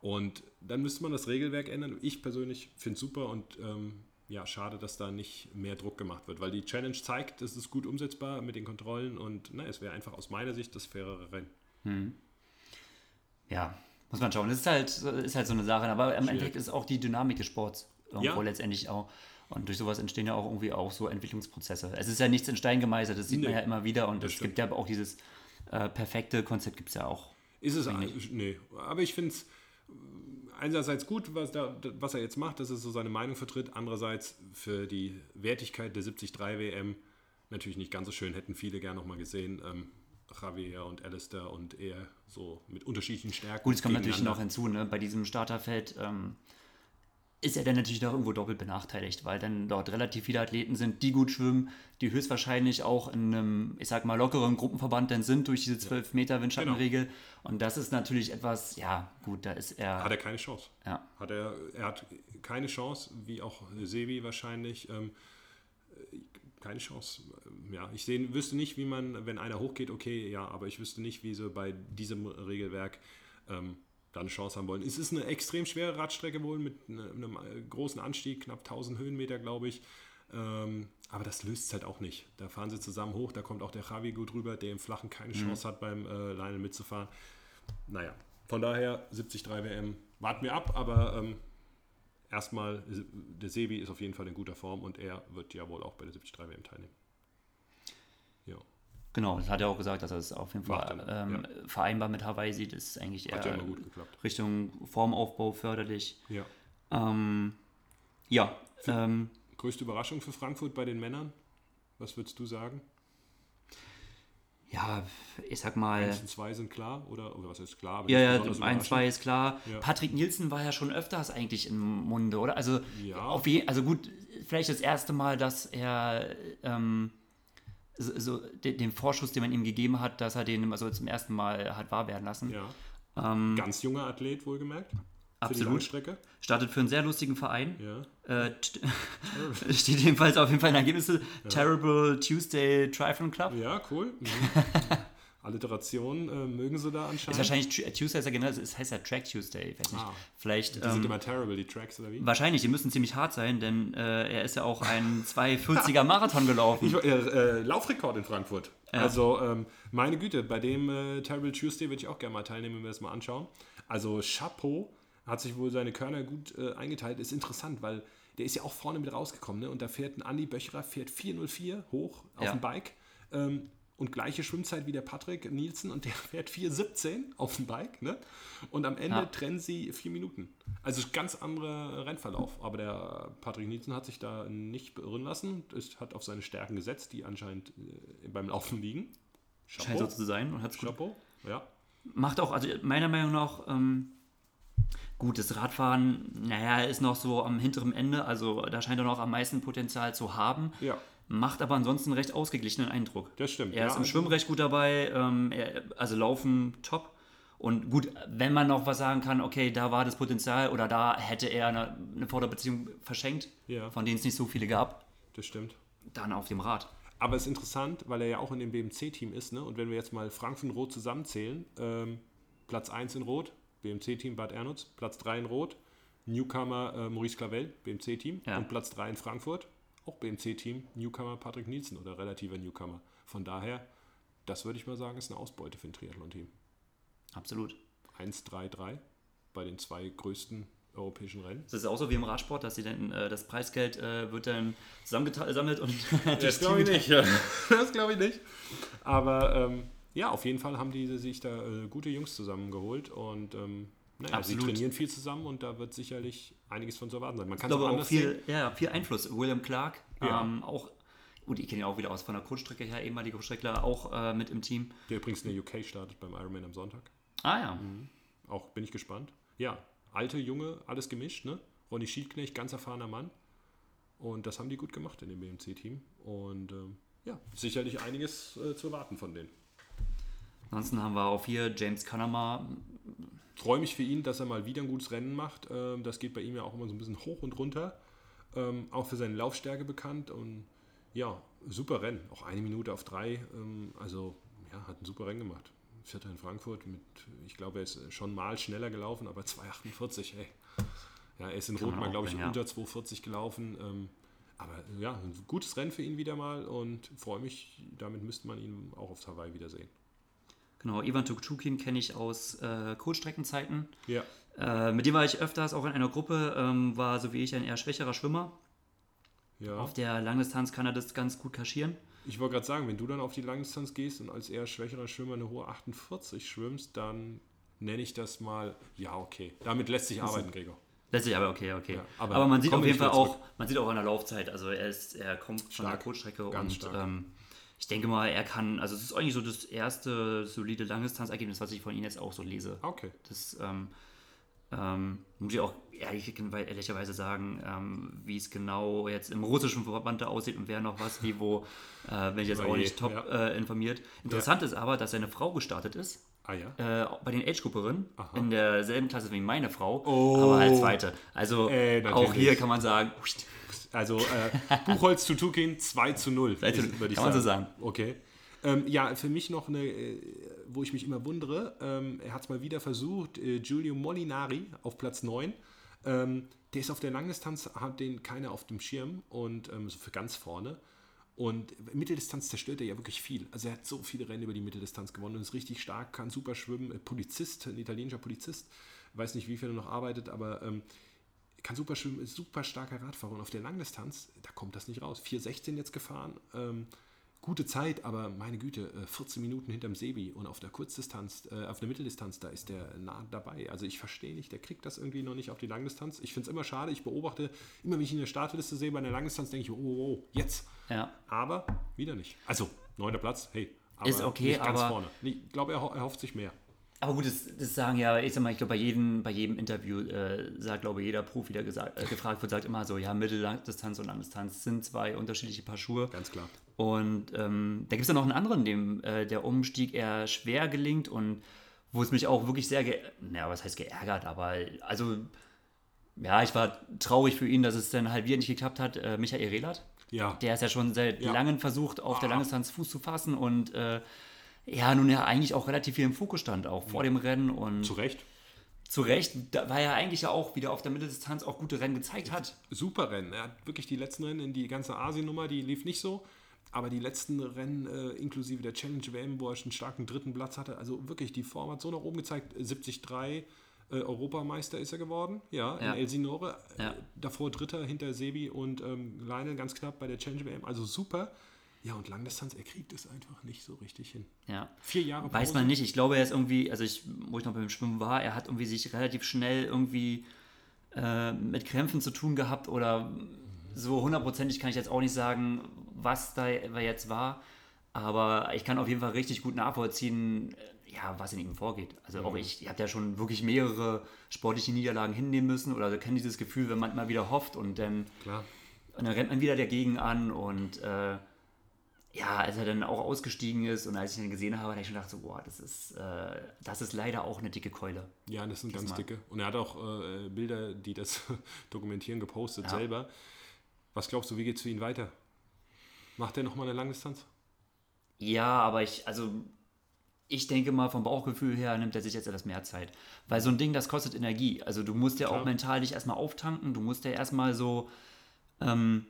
Und dann müsste man das Regelwerk ändern. Ich persönlich finde es super und ähm, ja, schade, dass da nicht mehr Druck gemacht wird, weil die Challenge zeigt, es ist gut umsetzbar mit den Kontrollen und na, es wäre einfach aus meiner Sicht das fairere Rennen. Hm. Ja, muss man schauen. Das ist halt, ist halt so eine Sache. Aber im Endeffekt ist auch die Dynamik des Sports irgendwo ja. letztendlich auch. Und durch sowas entstehen ja auch irgendwie auch so Entwicklungsprozesse. Es ist ja nichts in Stein gemeißelt, das sieht nee, man ja immer wieder. Und es gibt ja auch dieses äh, perfekte Konzept, gibt es ja auch. Ist es eigentlich? Nee. Aber ich finde es einerseits gut, was, da, was er jetzt macht, dass er so seine Meinung vertritt. Andererseits für die Wertigkeit der 73 WM natürlich nicht ganz so schön. Hätten viele gerne nochmal gesehen. Ähm, Javier und Alistair und er so mit unterschiedlichen Stärken. Gut, es kommt natürlich noch hinzu, ne? bei diesem Starterfeld ähm, ist er dann natürlich noch irgendwo doppelt benachteiligt, weil dann dort relativ viele Athleten sind, die gut schwimmen, die höchstwahrscheinlich auch in einem, ich sag mal, lockeren Gruppenverband dann sind durch diese 12 Meter Windschattenregel. Genau. Und das ist natürlich etwas, ja, gut, da ist er. Hat er keine Chance. Ja. Hat er, er hat keine Chance, wie auch Sevi wahrscheinlich. Ähm, keine Chance. Ja, ich sehen, wüsste nicht, wie man, wenn einer hochgeht, okay, ja, aber ich wüsste nicht, wie sie bei diesem Regelwerk ähm, da eine Chance haben wollen. Es ist eine extrem schwere Radstrecke wohl mit ne, einem großen Anstieg, knapp 1000 Höhenmeter, glaube ich. Ähm, aber das löst es halt auch nicht. Da fahren sie zusammen hoch, da kommt auch der Javi gut rüber, der im Flachen keine mhm. Chance mhm. hat, beim äh, Lionel mitzufahren. Naja, von daher 73 WM warten wir ab, aber ähm, erstmal, der Sebi ist auf jeden Fall in guter Form und er wird ja wohl auch bei der 73 WM teilnehmen. Ja. Genau, das hat er auch gesagt, dass er es auf jeden Fall ähm, ja. vereinbar mit Hawaii sieht. Das ist eigentlich eher ja Richtung Formaufbau förderlich. Ja. Ähm, ja. Ähm, größte Überraschung für Frankfurt bei den Männern? Was würdest du sagen? Ja, ich sag mal. 1 und 2 sind klar, oder, oder was ist klar? ja, ja, 1, 2 ist klar. Ja. Patrick Nielsen war ja schon öfters eigentlich im Munde, oder? Also, ja. auf je, also gut, vielleicht das erste Mal, dass er ähm, so, so den, den, Vorschuss, den man ihm gegeben hat, dass er den also zum ersten Mal hat wahr werden lassen. Ja. Ähm, Ganz junger Athlet, wohlgemerkt. Absolut. Strecke. Startet für einen sehr lustigen Verein. Ja. Äh, steht jedenfalls auf jeden Fall in Ergebnisse. Ja. Terrible Tuesday Triathlon Club. Ja, cool. Mhm. Alliteration äh, mögen sie da anscheinend. Ist wahrscheinlich Tuesday ist ja generell, es heißt ja Track Tuesday, ich weiß nicht. Ah, Vielleicht, die ähm, sind immer terrible, die Tracks oder wie? Wahrscheinlich, die müssen ziemlich hart sein, denn äh, er ist ja auch ein 240er Marathon gelaufen. Ich, äh, Laufrekord in Frankfurt. Ja. Also, ähm, meine Güte, bei dem äh, Terrible Tuesday würde ich auch gerne mal teilnehmen, wenn wir das mal anschauen. Also, Chapeau hat sich wohl seine Körner gut äh, eingeteilt. Ist interessant, weil der ist ja auch vorne mit rausgekommen. Ne? Und da fährt ein Andi Böcherer, fährt 404 hoch auf ja. dem Bike. Ähm, und gleiche Schwimmzeit wie der Patrick Nielsen und der fährt 4,17 auf dem Bike. Ne? Und am Ende ja. trennen sie vier Minuten. Also ganz anderer Rennverlauf. Aber der Patrick Nielsen hat sich da nicht beirren lassen. Es hat auf seine Stärken gesetzt, die anscheinend äh, beim Laufen liegen. Chapeau. Scheint so zu sein und hat's Chapeau, ja. Macht auch, also meiner Meinung nach, ähm, Gut, das Radfahren, naja, ist noch so am hinteren Ende, also da scheint er noch am meisten Potenzial zu haben. Ja. Macht aber ansonsten einen recht ausgeglichenen Eindruck. Das stimmt. Er ja, ist im Schwimmen recht gut dabei, ähm, er, also Laufen top. Und gut, wenn man noch was sagen kann, okay, da war das Potenzial oder da hätte er eine, eine Vorderbeziehung verschenkt, ja. von denen es nicht so viele gab. Das stimmt. Dann auf dem Rad. Aber es ist interessant, weil er ja auch in dem BMC-Team ist. Ne? Und wenn wir jetzt mal Frankfurt und Rot zusammenzählen, ähm, Platz 1 in Rot, BMC-Team Bad Ernutz, Platz 3 in Rot, Newcomer äh, Maurice Clavel, BMC-Team ja. und Platz 3 in Frankfurt, auch BMC-Team, Newcomer Patrick Nielsen oder relativer Newcomer. Von daher, das würde ich mal sagen, ist eine Ausbeute für ein Triathlon-Team. Absolut. 1-3-3 bei den zwei größten europäischen Rennen. Das ist auch so wie im Radsport, dass sie dann, äh, das Preisgeld äh, wird dann zusammengesammelt und das glaube ich nicht. Ja. das glaube ich nicht. Aber ähm, ja, auf jeden Fall haben die sich da äh, gute Jungs zusammengeholt und ähm, naja, sie trainieren viel zusammen und da wird sicherlich einiges von zu erwarten sein. Man kann es auch anders viel, sehen. Ja, viel Einfluss. William Clark, ja. ähm, auch, gut, ich kenne ihn auch wieder aus von der Kurzstrecke her, ehemaliger Kurzstreckler, auch äh, mit im Team. Der übrigens in der UK startet beim Ironman am Sonntag. Ah ja. Mhm. Auch bin ich gespannt. Ja, alte, junge, alles gemischt, ne? Ronny Schiedknecht, ganz erfahrener Mann. Und das haben die gut gemacht in dem BMC-Team. Und ähm, ja, sicherlich einiges äh, zu erwarten von denen. Ansonsten haben wir auch hier James Connemar. Freue mich für ihn, dass er mal wieder ein gutes Rennen macht. Ähm, das geht bei ihm ja auch immer so ein bisschen hoch und runter. Ähm, auch für seine Laufstärke bekannt. Und ja, super Rennen. Auch eine Minute auf drei. Ähm, also ja, hat ein super Rennen gemacht. Vierter in Frankfurt mit, ich glaube, er ist schon mal schneller gelaufen, aber 2,48, hey. Ja, er ist in Rot mal, glaube ich, ja. unter 2,40 gelaufen. aber ja, ein gutes Rennen für ihn wieder mal und freue mich, damit müsste man ihn auch auf Hawaii wiedersehen. Genau, Ivan Tukchukin kenne ich aus äh, Kurzstreckenzeiten. Ja. Äh, mit dem war ich öfters auch in einer Gruppe, ähm, war so wie ich ein eher schwächerer Schwimmer. Ja. Auf der Langdistanz kann er das ganz gut kaschieren. Ich wollte gerade sagen, wenn du dann auf die Langdistanz gehst und als eher schwächerer Schwimmer eine hohe 48 schwimmst, dann nenne ich das mal, ja, okay. Damit lässt sich arbeiten, Gregor. Lässt sich aber, okay, okay. Ja, aber, aber, man sieht auf jeden Fall auch, man sieht auch an der Laufzeit, also er, ist, er kommt stark, von der Kurzstrecke und ähm, ich denke mal, er kann, also es ist eigentlich so das erste solide Langdistanzergebnis, was ich von ihm jetzt auch so lese. Okay. Das ähm, ähm, muss ich auch ehrlich, ehrlicherweise sagen, ähm, wie es genau jetzt im russischen Verband da aussieht und wer noch was, wie wo, äh, bin ich jetzt auch nicht top ja. äh, informiert. Interessant ja. ist aber, dass seine Frau gestartet ist. Ah ja? Äh, bei den Age-Grupperinnen in derselben Klasse wie meine Frau, oh. aber als zweite. Also äh, auch hier kann man sagen, also äh, Buchholz zu Tukin 2 zu 0, würde ich kann sagen. man so sagen. Okay. Ähm, ja, für mich noch eine, äh, wo ich mich immer wundere, ähm, er hat es mal wieder versucht, äh, Giulio Molinari auf Platz 9. Ähm, der ist auf der Langdistanz, hat den keiner auf dem Schirm und ähm, so für ganz vorne. Und Mitteldistanz zerstört er ja wirklich viel. Also er hat so viele Rennen über die Mitteldistanz gewonnen und ist richtig stark, kann super schwimmen. Polizist, ein italienischer Polizist, weiß nicht, wie viel er noch arbeitet, aber ähm, kann super schwimmen, ist super starker Radfahrer und auf der Langdistanz, da kommt das nicht raus. 4,16 jetzt gefahren, ähm, gute Zeit, aber meine Güte, 14 äh, Minuten hinterm Sebi und auf der Kurzdistanz, äh, auf der Mitteldistanz, da ist der nah dabei. Also ich verstehe nicht, der kriegt das irgendwie noch nicht auf die Langdistanz. Ich finde es immer schade, ich beobachte, immer wenn ich ihn in der Startliste sehe bei der Langdistanz, denke ich, oh, oh, oh, jetzt. Ja. Aber wieder nicht. Also, neunter Platz, hey. ist okay, aber vorne. Ich glaube, er, er hofft sich mehr. Aber gut, das, das, sagen ja, ich sag mal, ich glaube, bei jedem, bei jedem Interview äh, sagt, glaube ich, jeder Profi, der gesagt, äh, gefragt wird, sagt immer so, ja, Mitteldistanz und Langdistanz sind zwei unterschiedliche Paar Schuhe. Ganz klar. Und ähm, da gibt es ja noch einen anderen, dem äh, der Umstieg eher schwer gelingt und wo es mich auch wirklich sehr, naja, was heißt geärgert, aber also, ja, ich war traurig für ihn, dass es dann halt wieder nicht geklappt hat. Äh, Michael Rehlert. Ja. Der ist ja schon seit Ja. langem versucht, auf der Ah. Langdistanz Fuß zu fassen und äh, ja, nun ja eigentlich auch relativ viel im Fokus stand, auch vor dem Rennen und Zu Recht. zu Recht, da, weil er eigentlich ja auch wieder auf der Mitteldistanz auch gute Rennen gezeigt hat. Super Rennen. Er hat wirklich die letzten Rennen, die ganze Asien-Nummer, die lief nicht so. Aber die letzten Rennen, äh, inklusive der Challenge WM, wo er schon einen starken dritten Platz hatte, also wirklich, die Form hat so nach oben gezeigt. 73 äh, Europameister ist er geworden, ja, Ja. in Elsinore. Ja. Äh, davor Dritter hinter Sebi und ähm, Lionel ganz knapp bei der Challenge WM. Also super. Ja, und Langdistanz, er kriegt es einfach nicht so richtig hin. Ja. Vier Jahre Weiß Pause. man nicht. Ich glaube, er ist irgendwie, also ich, wo ich noch beim Schwimmen war, er hat irgendwie sich relativ schnell irgendwie äh, mit Krämpfen zu tun gehabt oder so hundertprozentig kann ich jetzt auch nicht sagen, was da jetzt war. Aber ich kann auf jeden Fall richtig gut nachvollziehen, äh, ja, was in ihm vorgeht. Also auch ich, ich habe ja schon wirklich mehrere sportliche Niederlagen hinnehmen müssen oder kenne dieses Gefühl, wenn man immer wieder hofft und dann. Und dann rennt man wieder dagegen an und äh, ja, als er dann auch ausgestiegen ist und als ich ihn gesehen habe, habe ich schon gedacht, so, boah, das ist, äh, das ist leider auch eine dicke Keule. Ja, das sind ganz dicke. Und er hat auch äh, Bilder, die das dokumentieren, gepostet Ja. selber. Was glaubst du, wie geht es für ihn weiter? Macht er nochmal eine Langdistanz? Ja, aber ich, also ich denke mal, vom Bauchgefühl her nimmt er sich jetzt etwas mehr Zeit. Weil so ein Ding, das kostet Energie. Also du musst ja Klar. auch mental dich erstmal auftanken, du musst ja erstmal so ähm,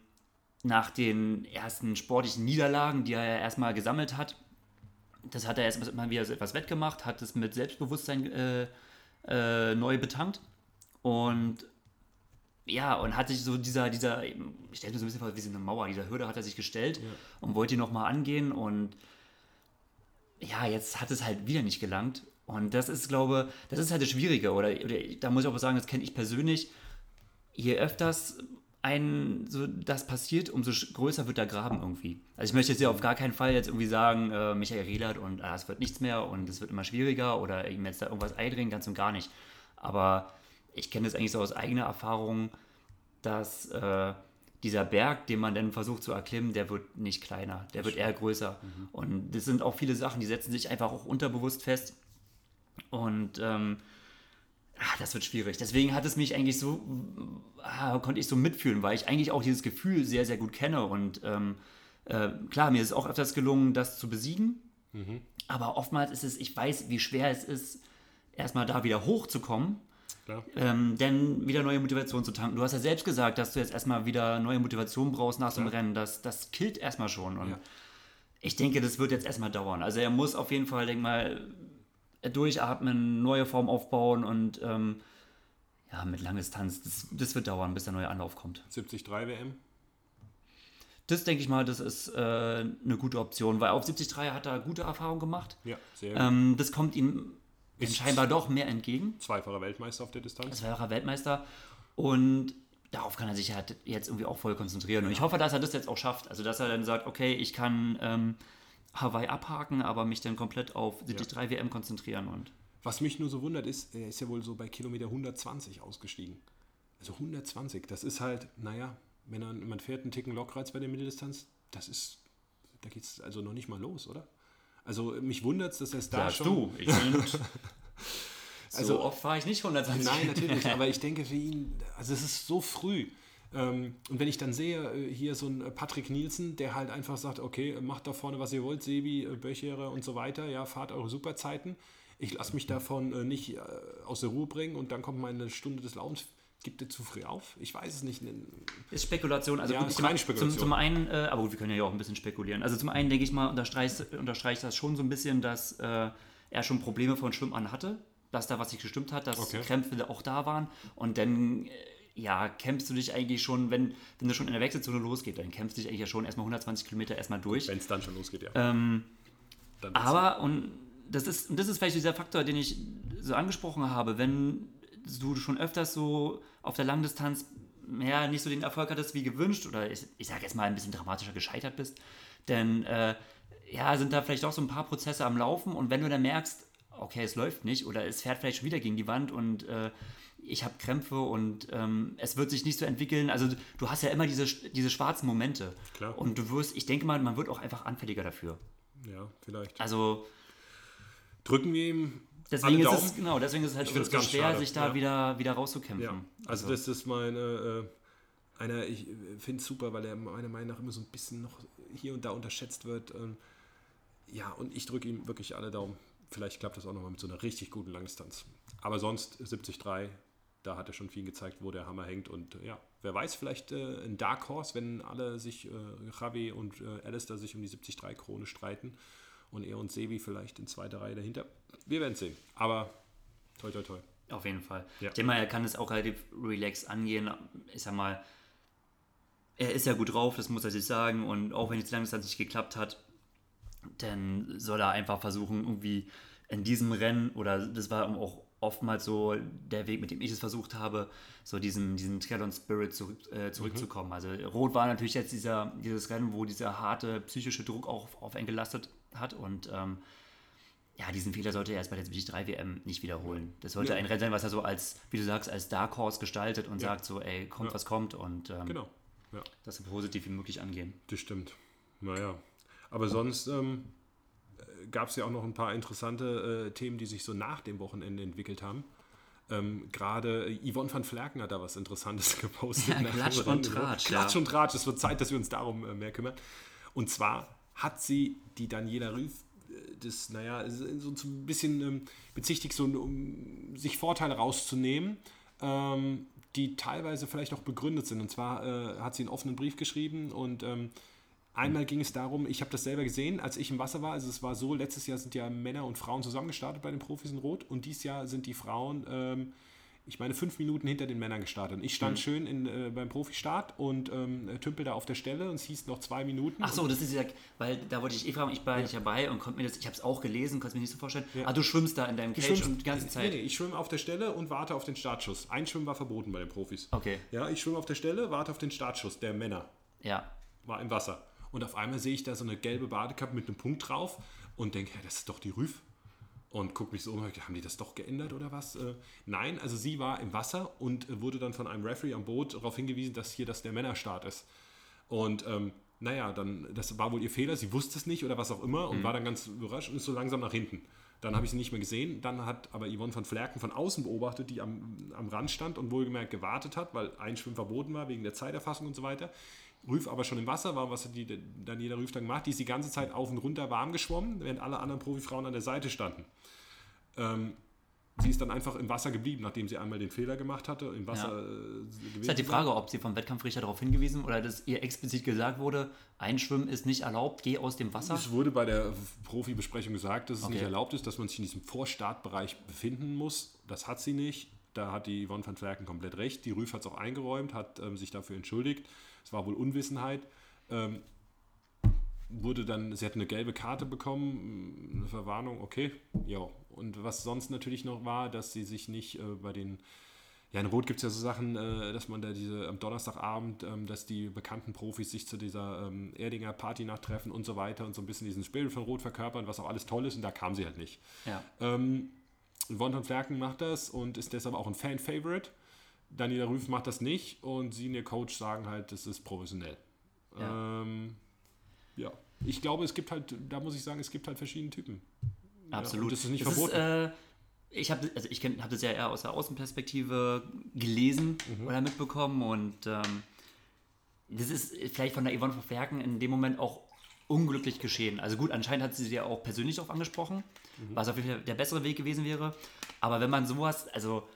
nach den ersten sportlichen Niederlagen, die er ja erstmal gesammelt hat, das hat er erst mal wieder so etwas wettgemacht, hat es mit Selbstbewusstsein äh, äh, neu betankt und ja, und hat sich so dieser, dieser, ich stelle mir so ein bisschen vor, wie so eine Mauer, dieser Hürde hat er sich gestellt und wollte die nochmal angehen und ja, jetzt hat es halt wieder nicht gelangt. Und das ist, glaube das ist halt das Schwierige. Oder, oder da muss ich auch sagen, das kenne ich persönlich. Je öfters ein so das passiert, umso größer wird der Graben irgendwie. Also ich möchte jetzt ja auf gar keinen Fall jetzt irgendwie sagen, äh, Michael Rehlert und ah, es wird nichts mehr und es wird immer schwieriger oder ihm jetzt da irgendwas eindringen, ganz und gar nicht. Aber ich kenne das eigentlich so aus eigener Erfahrung, dass äh, dieser Berg, den man dann versucht zu erklimmen, der wird nicht kleiner, der wird eher größer. Und das sind auch viele Sachen, die setzen sich einfach auch unterbewusst fest. Und ähm, ah, das wird schwierig. Deswegen hat es mich eigentlich so, ah, konnte ich so mitfühlen, weil ich eigentlich auch dieses Gefühl sehr, sehr gut kenne. Und ähm, äh, klar, mir ist es auch öfters gelungen, das zu besiegen. Aber oftmals ist es, ich weiß, wie schwer es ist, erstmal da wieder hochzukommen ähm, denn wieder neue Motivation zu tanken. Du hast ja selbst gesagt, dass du jetzt erstmal wieder neue Motivation brauchst nach so einem Rennen. Das, das killt erstmal schon. Und Ja. ich denke, das wird jetzt erstmal dauern. Also er muss auf jeden Fall, denk mal, durchatmen, neue Form aufbauen und ähm, ja, mit Langdistanz, das, das wird dauern, bis der neue Anlauf kommt. 73 WM. Das denke ich mal, das ist äh, eine gute Option, weil auf 73 hat er gute Erfahrungen gemacht. Ja, sehr gut. Ähm, das kommt ihm Ist- scheinbar doch mehr entgegen. Zweifacher Weltmeister auf der Distanz. zweifacher Weltmeister. Und darauf kann er sich halt jetzt irgendwie auch voll konzentrieren. Und ich hoffe, dass er das jetzt auch schafft. Also, dass er dann sagt, okay, ich kann ähm, Hawaii abhaken, aber mich dann komplett auf 73 WM konzentrieren. Und Was mich nur so wundert ist, er ist ja wohl so bei Kilometer 120 ausgestiegen. Also 120, das ist halt, naja, wenn er, man fährt einen Ticken Lokreiz bei der Mitteldistanz, das ist, da geht es also noch nicht mal los, oder? Also mich wundert es, dass er es da schon... Ich bin, so Also- oft fahre ich nicht 120. Nein, natürlich nicht, aber ich denke für ihn, also es ist so früh. Ähm, und wenn ich dann sehe, äh, hier so ein äh, Patrick Nielsen, der halt einfach sagt, okay, macht da vorne, was ihr wollt, Sebi, äh, Böchere und so weiter, ja, fahrt eure Superzeiten. Ich lasse mich davon nicht aus der Ruhe bringen und dann kommt meine Stunde des Launens. Gibt er zu früh auf? Ich weiß es nicht. Ist Spekulation. Also Ja, gut, ist zum, reine Spekulation. Zum, zum einen, äh, aber gut, wir können ja auch ein bisschen spekulieren. Also zum einen denke ich mal, unterstreicht, unterstreicht das schon so ein bisschen, dass äh, er schon Probleme von Schwimmen an hatte, dass da was nicht gestimmt hat, dass Okay. Krämpfe auch da waren. Und dann, ja, kämpfst du dich eigentlich schon, wenn, wenn du schon in der Wechselzone losgeht, dann kämpfst du dich eigentlich ja schon erstmal 120 Kilometer erstmal durch. Wenn es dann schon losgeht, ja. Ähm, aber, und das ist, und das ist vielleicht dieser Faktor, den ich so angesprochen habe, wenn du schon öfters so auf der Langdistanz ja, nicht so den Erfolg hattest wie gewünscht oder ich, ich sage jetzt mal ein bisschen dramatischer gescheitert bist, denn äh, ja, sind da vielleicht auch so ein paar Prozesse am Laufen und wenn du dann merkst, okay, es läuft nicht oder es fährt vielleicht schon wieder gegen die Wand und äh, ich habe Krämpfe und ähm, es wird sich nicht so entwickeln. Also du hast ja immer diese, diese schwarzen Momente. Klar. Und du wirst, ich denke mal, man wird auch einfach anfälliger dafür. Ja, vielleicht. Also drücken wir ihm. Deswegen alle ist es, genau, deswegen ist es halt so schwer, schade, sich da ja. wieder, wieder rauszukämpfen. Ja, also das ist meine, äh, einer, ich finde es super, weil er meiner Meinung nach immer so ein bisschen noch hier und da unterschätzt wird. Ähm, ja, und ich drücke ihm wirklich alle Daumen. Vielleicht klappt das auch nochmal mit so einer richtig guten Langdistanz. Aber sonst 73, da hat er schon viel gezeigt, wo der Hammer hängt. Und äh, ja, wer weiß, vielleicht äh, ein Dark Horse, wenn alle sich, äh, Javi und äh, Alistair sich um die 73 Krone streiten und er und Sevi vielleicht in zweiter Reihe dahinter. Wir werden sehen. Aber toi, toi, toi. Auf jeden Fall. Ja. Ich denke mal, er kann es auch relativ relaxed angehen. Ich sag mal, er ist ja gut drauf, das muss er sich sagen. Und auch wenn jetzt langsam nicht geklappt hat, dann soll er einfach versuchen, irgendwie in diesem Rennen, oder das war auch oftmals so der Weg, mit dem ich es versucht habe, so diesen, diesen Triathlon-Spirit zurück, äh, zurückzukommen. Also Rot war natürlich jetzt dieser, dieses Rennen, wo dieser harte psychische Druck auch auf, auf einen gelastet hat und ähm, ja, diesen Fehler sollte er erst bei der 3 WM nicht wiederholen. Das sollte Ja. ein Rennen sein, was er so als, wie du sagst, als Dark Horse gestaltet und Ja. sagt so, ey, kommt, Ja. was kommt und ähm, Genau. Das so positiv wie möglich angehen. Das stimmt. Naja. Aber sonst ähm, gab es ja auch noch ein paar interessante äh, Themen, die sich so nach dem Wochenende entwickelt haben. Ähm, Gerade äh, Yvonne van Flerken hat da was Interessantes gepostet. Ja, Klatsch und Rennen. Tratsch, Klatsch ja. und Tratsch. Es wird Zeit, dass wir uns darum äh, mehr kümmern. Und zwar hat sie die Daniela Rüff äh, das, naja, so so ein bisschen ähm, bezichtigt, so, um sich Vorteile rauszunehmen, ähm, die teilweise vielleicht auch begründet sind. Und zwar äh, hat sie einen offenen Brief geschrieben und ähm, einmal ging es darum, ich habe das selber gesehen, als ich im Wasser war. Also es war so, letztes Jahr sind ja Männer und Frauen zusammengestartet bei den Profis in Rot und dieses Jahr sind die Frauen, ähm, ich meine, fünf Minuten hinter den Männern gestartet. Und ich stand schön in, äh, beim Profistart und ähm, tümpel da auf der Stelle und es hieß noch zwei Minuten. Ach so, das ist ja, weil da wollte ich eh fragen, ich war nicht dabei und konnte mir das, ich habe es auch gelesen, konnte es mir nicht so vorstellen. Ah, du schwimmst da in deinem Ich Cage schwimm- und die ganze Zeit. Nee, nee, ich schwimme auf der Stelle und warte auf den Startschuss. Einschwimmen war verboten bei den Profis. Okay, Ja, ich schwimme auf der Stelle, warte auf den Startschuss der Männer. ja. War im Wasser. Und auf einmal sehe ich da so eine gelbe Badekappe mit einem Punkt drauf und denke, ja, das ist doch die Rüff. Und gucke mich so um, haben die das doch geändert oder was? Äh, nein, also sie war im Wasser und äh, wurde dann von einem Referee am Boot darauf hingewiesen, dass hier das der Männerstart ist. Und ähm, naja, dann, das war wohl ihr Fehler, sie wusste es nicht oder was auch immer und war dann ganz überrascht und ist so langsam nach hinten. Dann habe ich sie nicht mehr gesehen. Dann hat aber Yvonne von Flerken von außen beobachtet, die am, am Rand stand und wohlgemerkt gewartet hat, weil Einschwimmen verboten war wegen der Zeiterfassung und so weiter. Rüff aber schon im Wasser war, was hat die Daniela Rüff dann gemacht? Die ist die ganze Zeit auf und runter warm geschwommen, während alle anderen Profifrauen an der Seite standen. Ähm, sie ist dann einfach im Wasser geblieben, nachdem sie einmal den Fehler gemacht hatte. Im Wasser Ja. äh, gewesen Ist halt die war. Frage, ob sie vom Wettkampfrichter darauf hingewiesen oder dass ihr explizit gesagt wurde, Einschwimmen ist nicht erlaubt, geh aus dem Wasser. Es wurde bei der Profibesprechung gesagt, dass es Okay. nicht erlaubt ist, dass man sich in diesem Vorstartbereich befinden muss. Das hat sie nicht. Da hat die Yvonne van Flerken komplett recht. Die Rüff hat es auch eingeräumt, hat ähm, sich dafür entschuldigt. Es war wohl Unwissenheit. Ähm, wurde dann, sie hat eine gelbe Karte bekommen, eine Verwarnung, okay, ja. Und was sonst natürlich noch war, dass sie sich nicht äh, bei den, ja in Rot gibt es ja so Sachen, äh, dass man da diese am Donnerstagabend, ähm, dass die bekannten Profis sich zu dieser ähm, Erdinger Partynacht treffen und so weiter und so ein bisschen diesen Spirit von Rot verkörpern, was auch alles toll ist und da kam sie halt nicht. Ja. Ähm, von Flerken macht das und ist deshalb auch ein Fan-Favorite. Daniela Rüff macht das nicht und sie und ihr Coach sagen halt, das ist professionell. Ja. Ähm, ja. Ich glaube, es gibt halt, da muss ich sagen, es gibt halt verschiedene Typen. Ja, Absolut. und das ist nicht Das verboten. äh, ich habe also ich habe das ja eher aus der Außenperspektive gelesen Mhm. oder mitbekommen und ähm, das ist vielleicht von der Yvonne Verwerken in dem Moment auch unglücklich geschehen. Also gut, anscheinend hat sie sie ja auch persönlich darauf angesprochen, Mhm. was auf jeden Fall der bessere Weg gewesen wäre. Aber wenn man sowas, also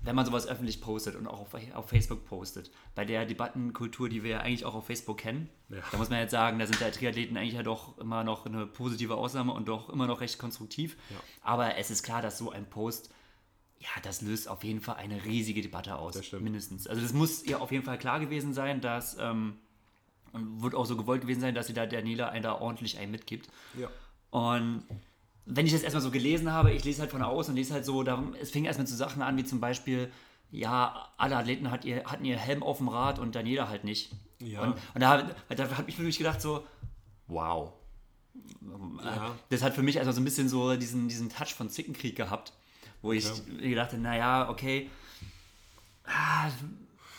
wenn man sowas öffentlich postet und auch auf, auf Facebook postet, bei der Debattenkultur, die wir ja eigentlich auch auf Facebook kennen, Ja. da muss man jetzt sagen, da sind der Triathleten eigentlich ja doch immer noch eine positive Ausnahme und doch immer noch recht konstruktiv. Ja. Aber es ist klar, dass so ein Post ja, das löst auf jeden Fall eine riesige Debatte aus. Das stimmt. Mindestens. Also das muss ihr auf jeden Fall klar gewesen sein, dass ähm, und wird auch so gewollt gewesen sein, dass sie da Daniela einen da ordentlich einen mitgibt. Ja. Und wenn ich das erstmal so gelesen habe, ich lese halt von außen und lese halt so, da, es fing erstmal zu Sachen an, wie zum Beispiel, ja, alle Athleten hat ihr, hatten ihr Helm auf dem Rad und Daniela halt nicht. Ja. Und, und da, da habe ich mir wirklich gedacht, so, wow. Ja. Das hat für mich also so ein bisschen so diesen, diesen Touch von Zickenkrieg gehabt, wo ich Ja. gedacht habe, naja, okay, ah,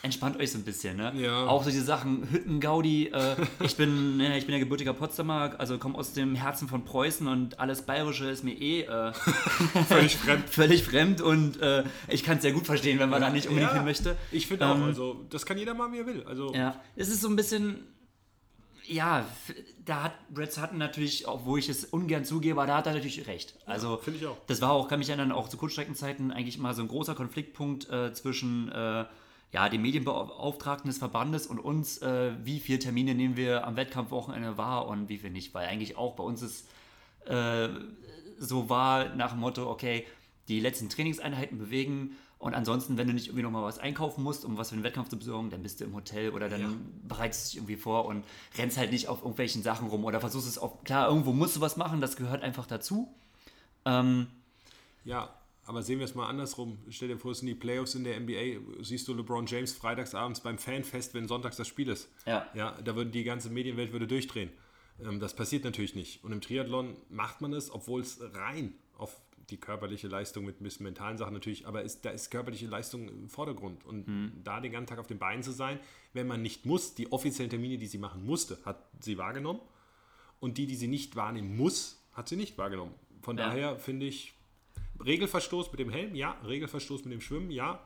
entspannt euch so ein bisschen, ne? Ja. Auch so diese Sachen, Hüttengaudi, äh, ich bin, ne, ich bin ja gebürtiger Potsdamer, also komme aus dem Herzen von Preußen und alles Bayerische ist mir eh äh, Völlig fremd. völlig fremd und äh, ich kann es sehr gut verstehen, wenn man da nicht unbedingt Ja, hin möchte. Ich finde auch, Ähm, also das kann jeder machen, wie er will. Also Ja, es ist so ein bisschen, ja, da hat Brett Sutton natürlich, obwohl ich es ungern zugebe, aber da hat er natürlich recht. Also, finde ich auch. das war auch, kann mich erinnern, auch zu Kurzstreckenzeiten eigentlich mal so ein großer Konfliktpunkt äh, zwischen äh, ja, dem Medienbeauftragten des Verbandes und uns, äh, wie viele Termine nehmen wir am Wettkampfwochenende wahr und wie viel nicht, weil eigentlich auch bei uns ist äh, so war nach dem Motto, okay, die letzten Trainingseinheiten bewegen und ansonsten, wenn du nicht irgendwie nochmal was einkaufen musst, um was für einen Wettkampf zu besorgen, dann bist du im Hotel oder dann Ja. bereitest du dich irgendwie vor und rennst halt nicht auf irgendwelchen Sachen rum oder versuchst es auf, klar, irgendwo musst du was machen, das gehört einfach dazu. Ähm, Ja, aber sehen wir es mal andersrum. Stell dir vor, es sind die Playoffs in der NBA. Siehst du LeBron James freitagsabends beim Fanfest, wenn sonntags das Spiel ist. Ja. Ja, da würde die ganze Medienwelt würde durchdrehen. Ähm, das passiert natürlich nicht. Und im Triathlon macht man es, obwohl es rein auf die körperliche Leistung mit ein bisschen mentalen Sachen natürlich, aber ist, da ist körperliche Leistung im Vordergrund. Und Mhm. da den ganzen Tag auf den Beinen zu sein, wenn man nicht muss, die offiziellen Termine, die sie machen musste, hat sie wahrgenommen. Und die, die sie nicht wahrnehmen muss, hat sie nicht wahrgenommen. Von Ja. daher finde ich, Regelverstoß mit dem Helm, ja. Regelverstoß mit dem Schwimmen, ja.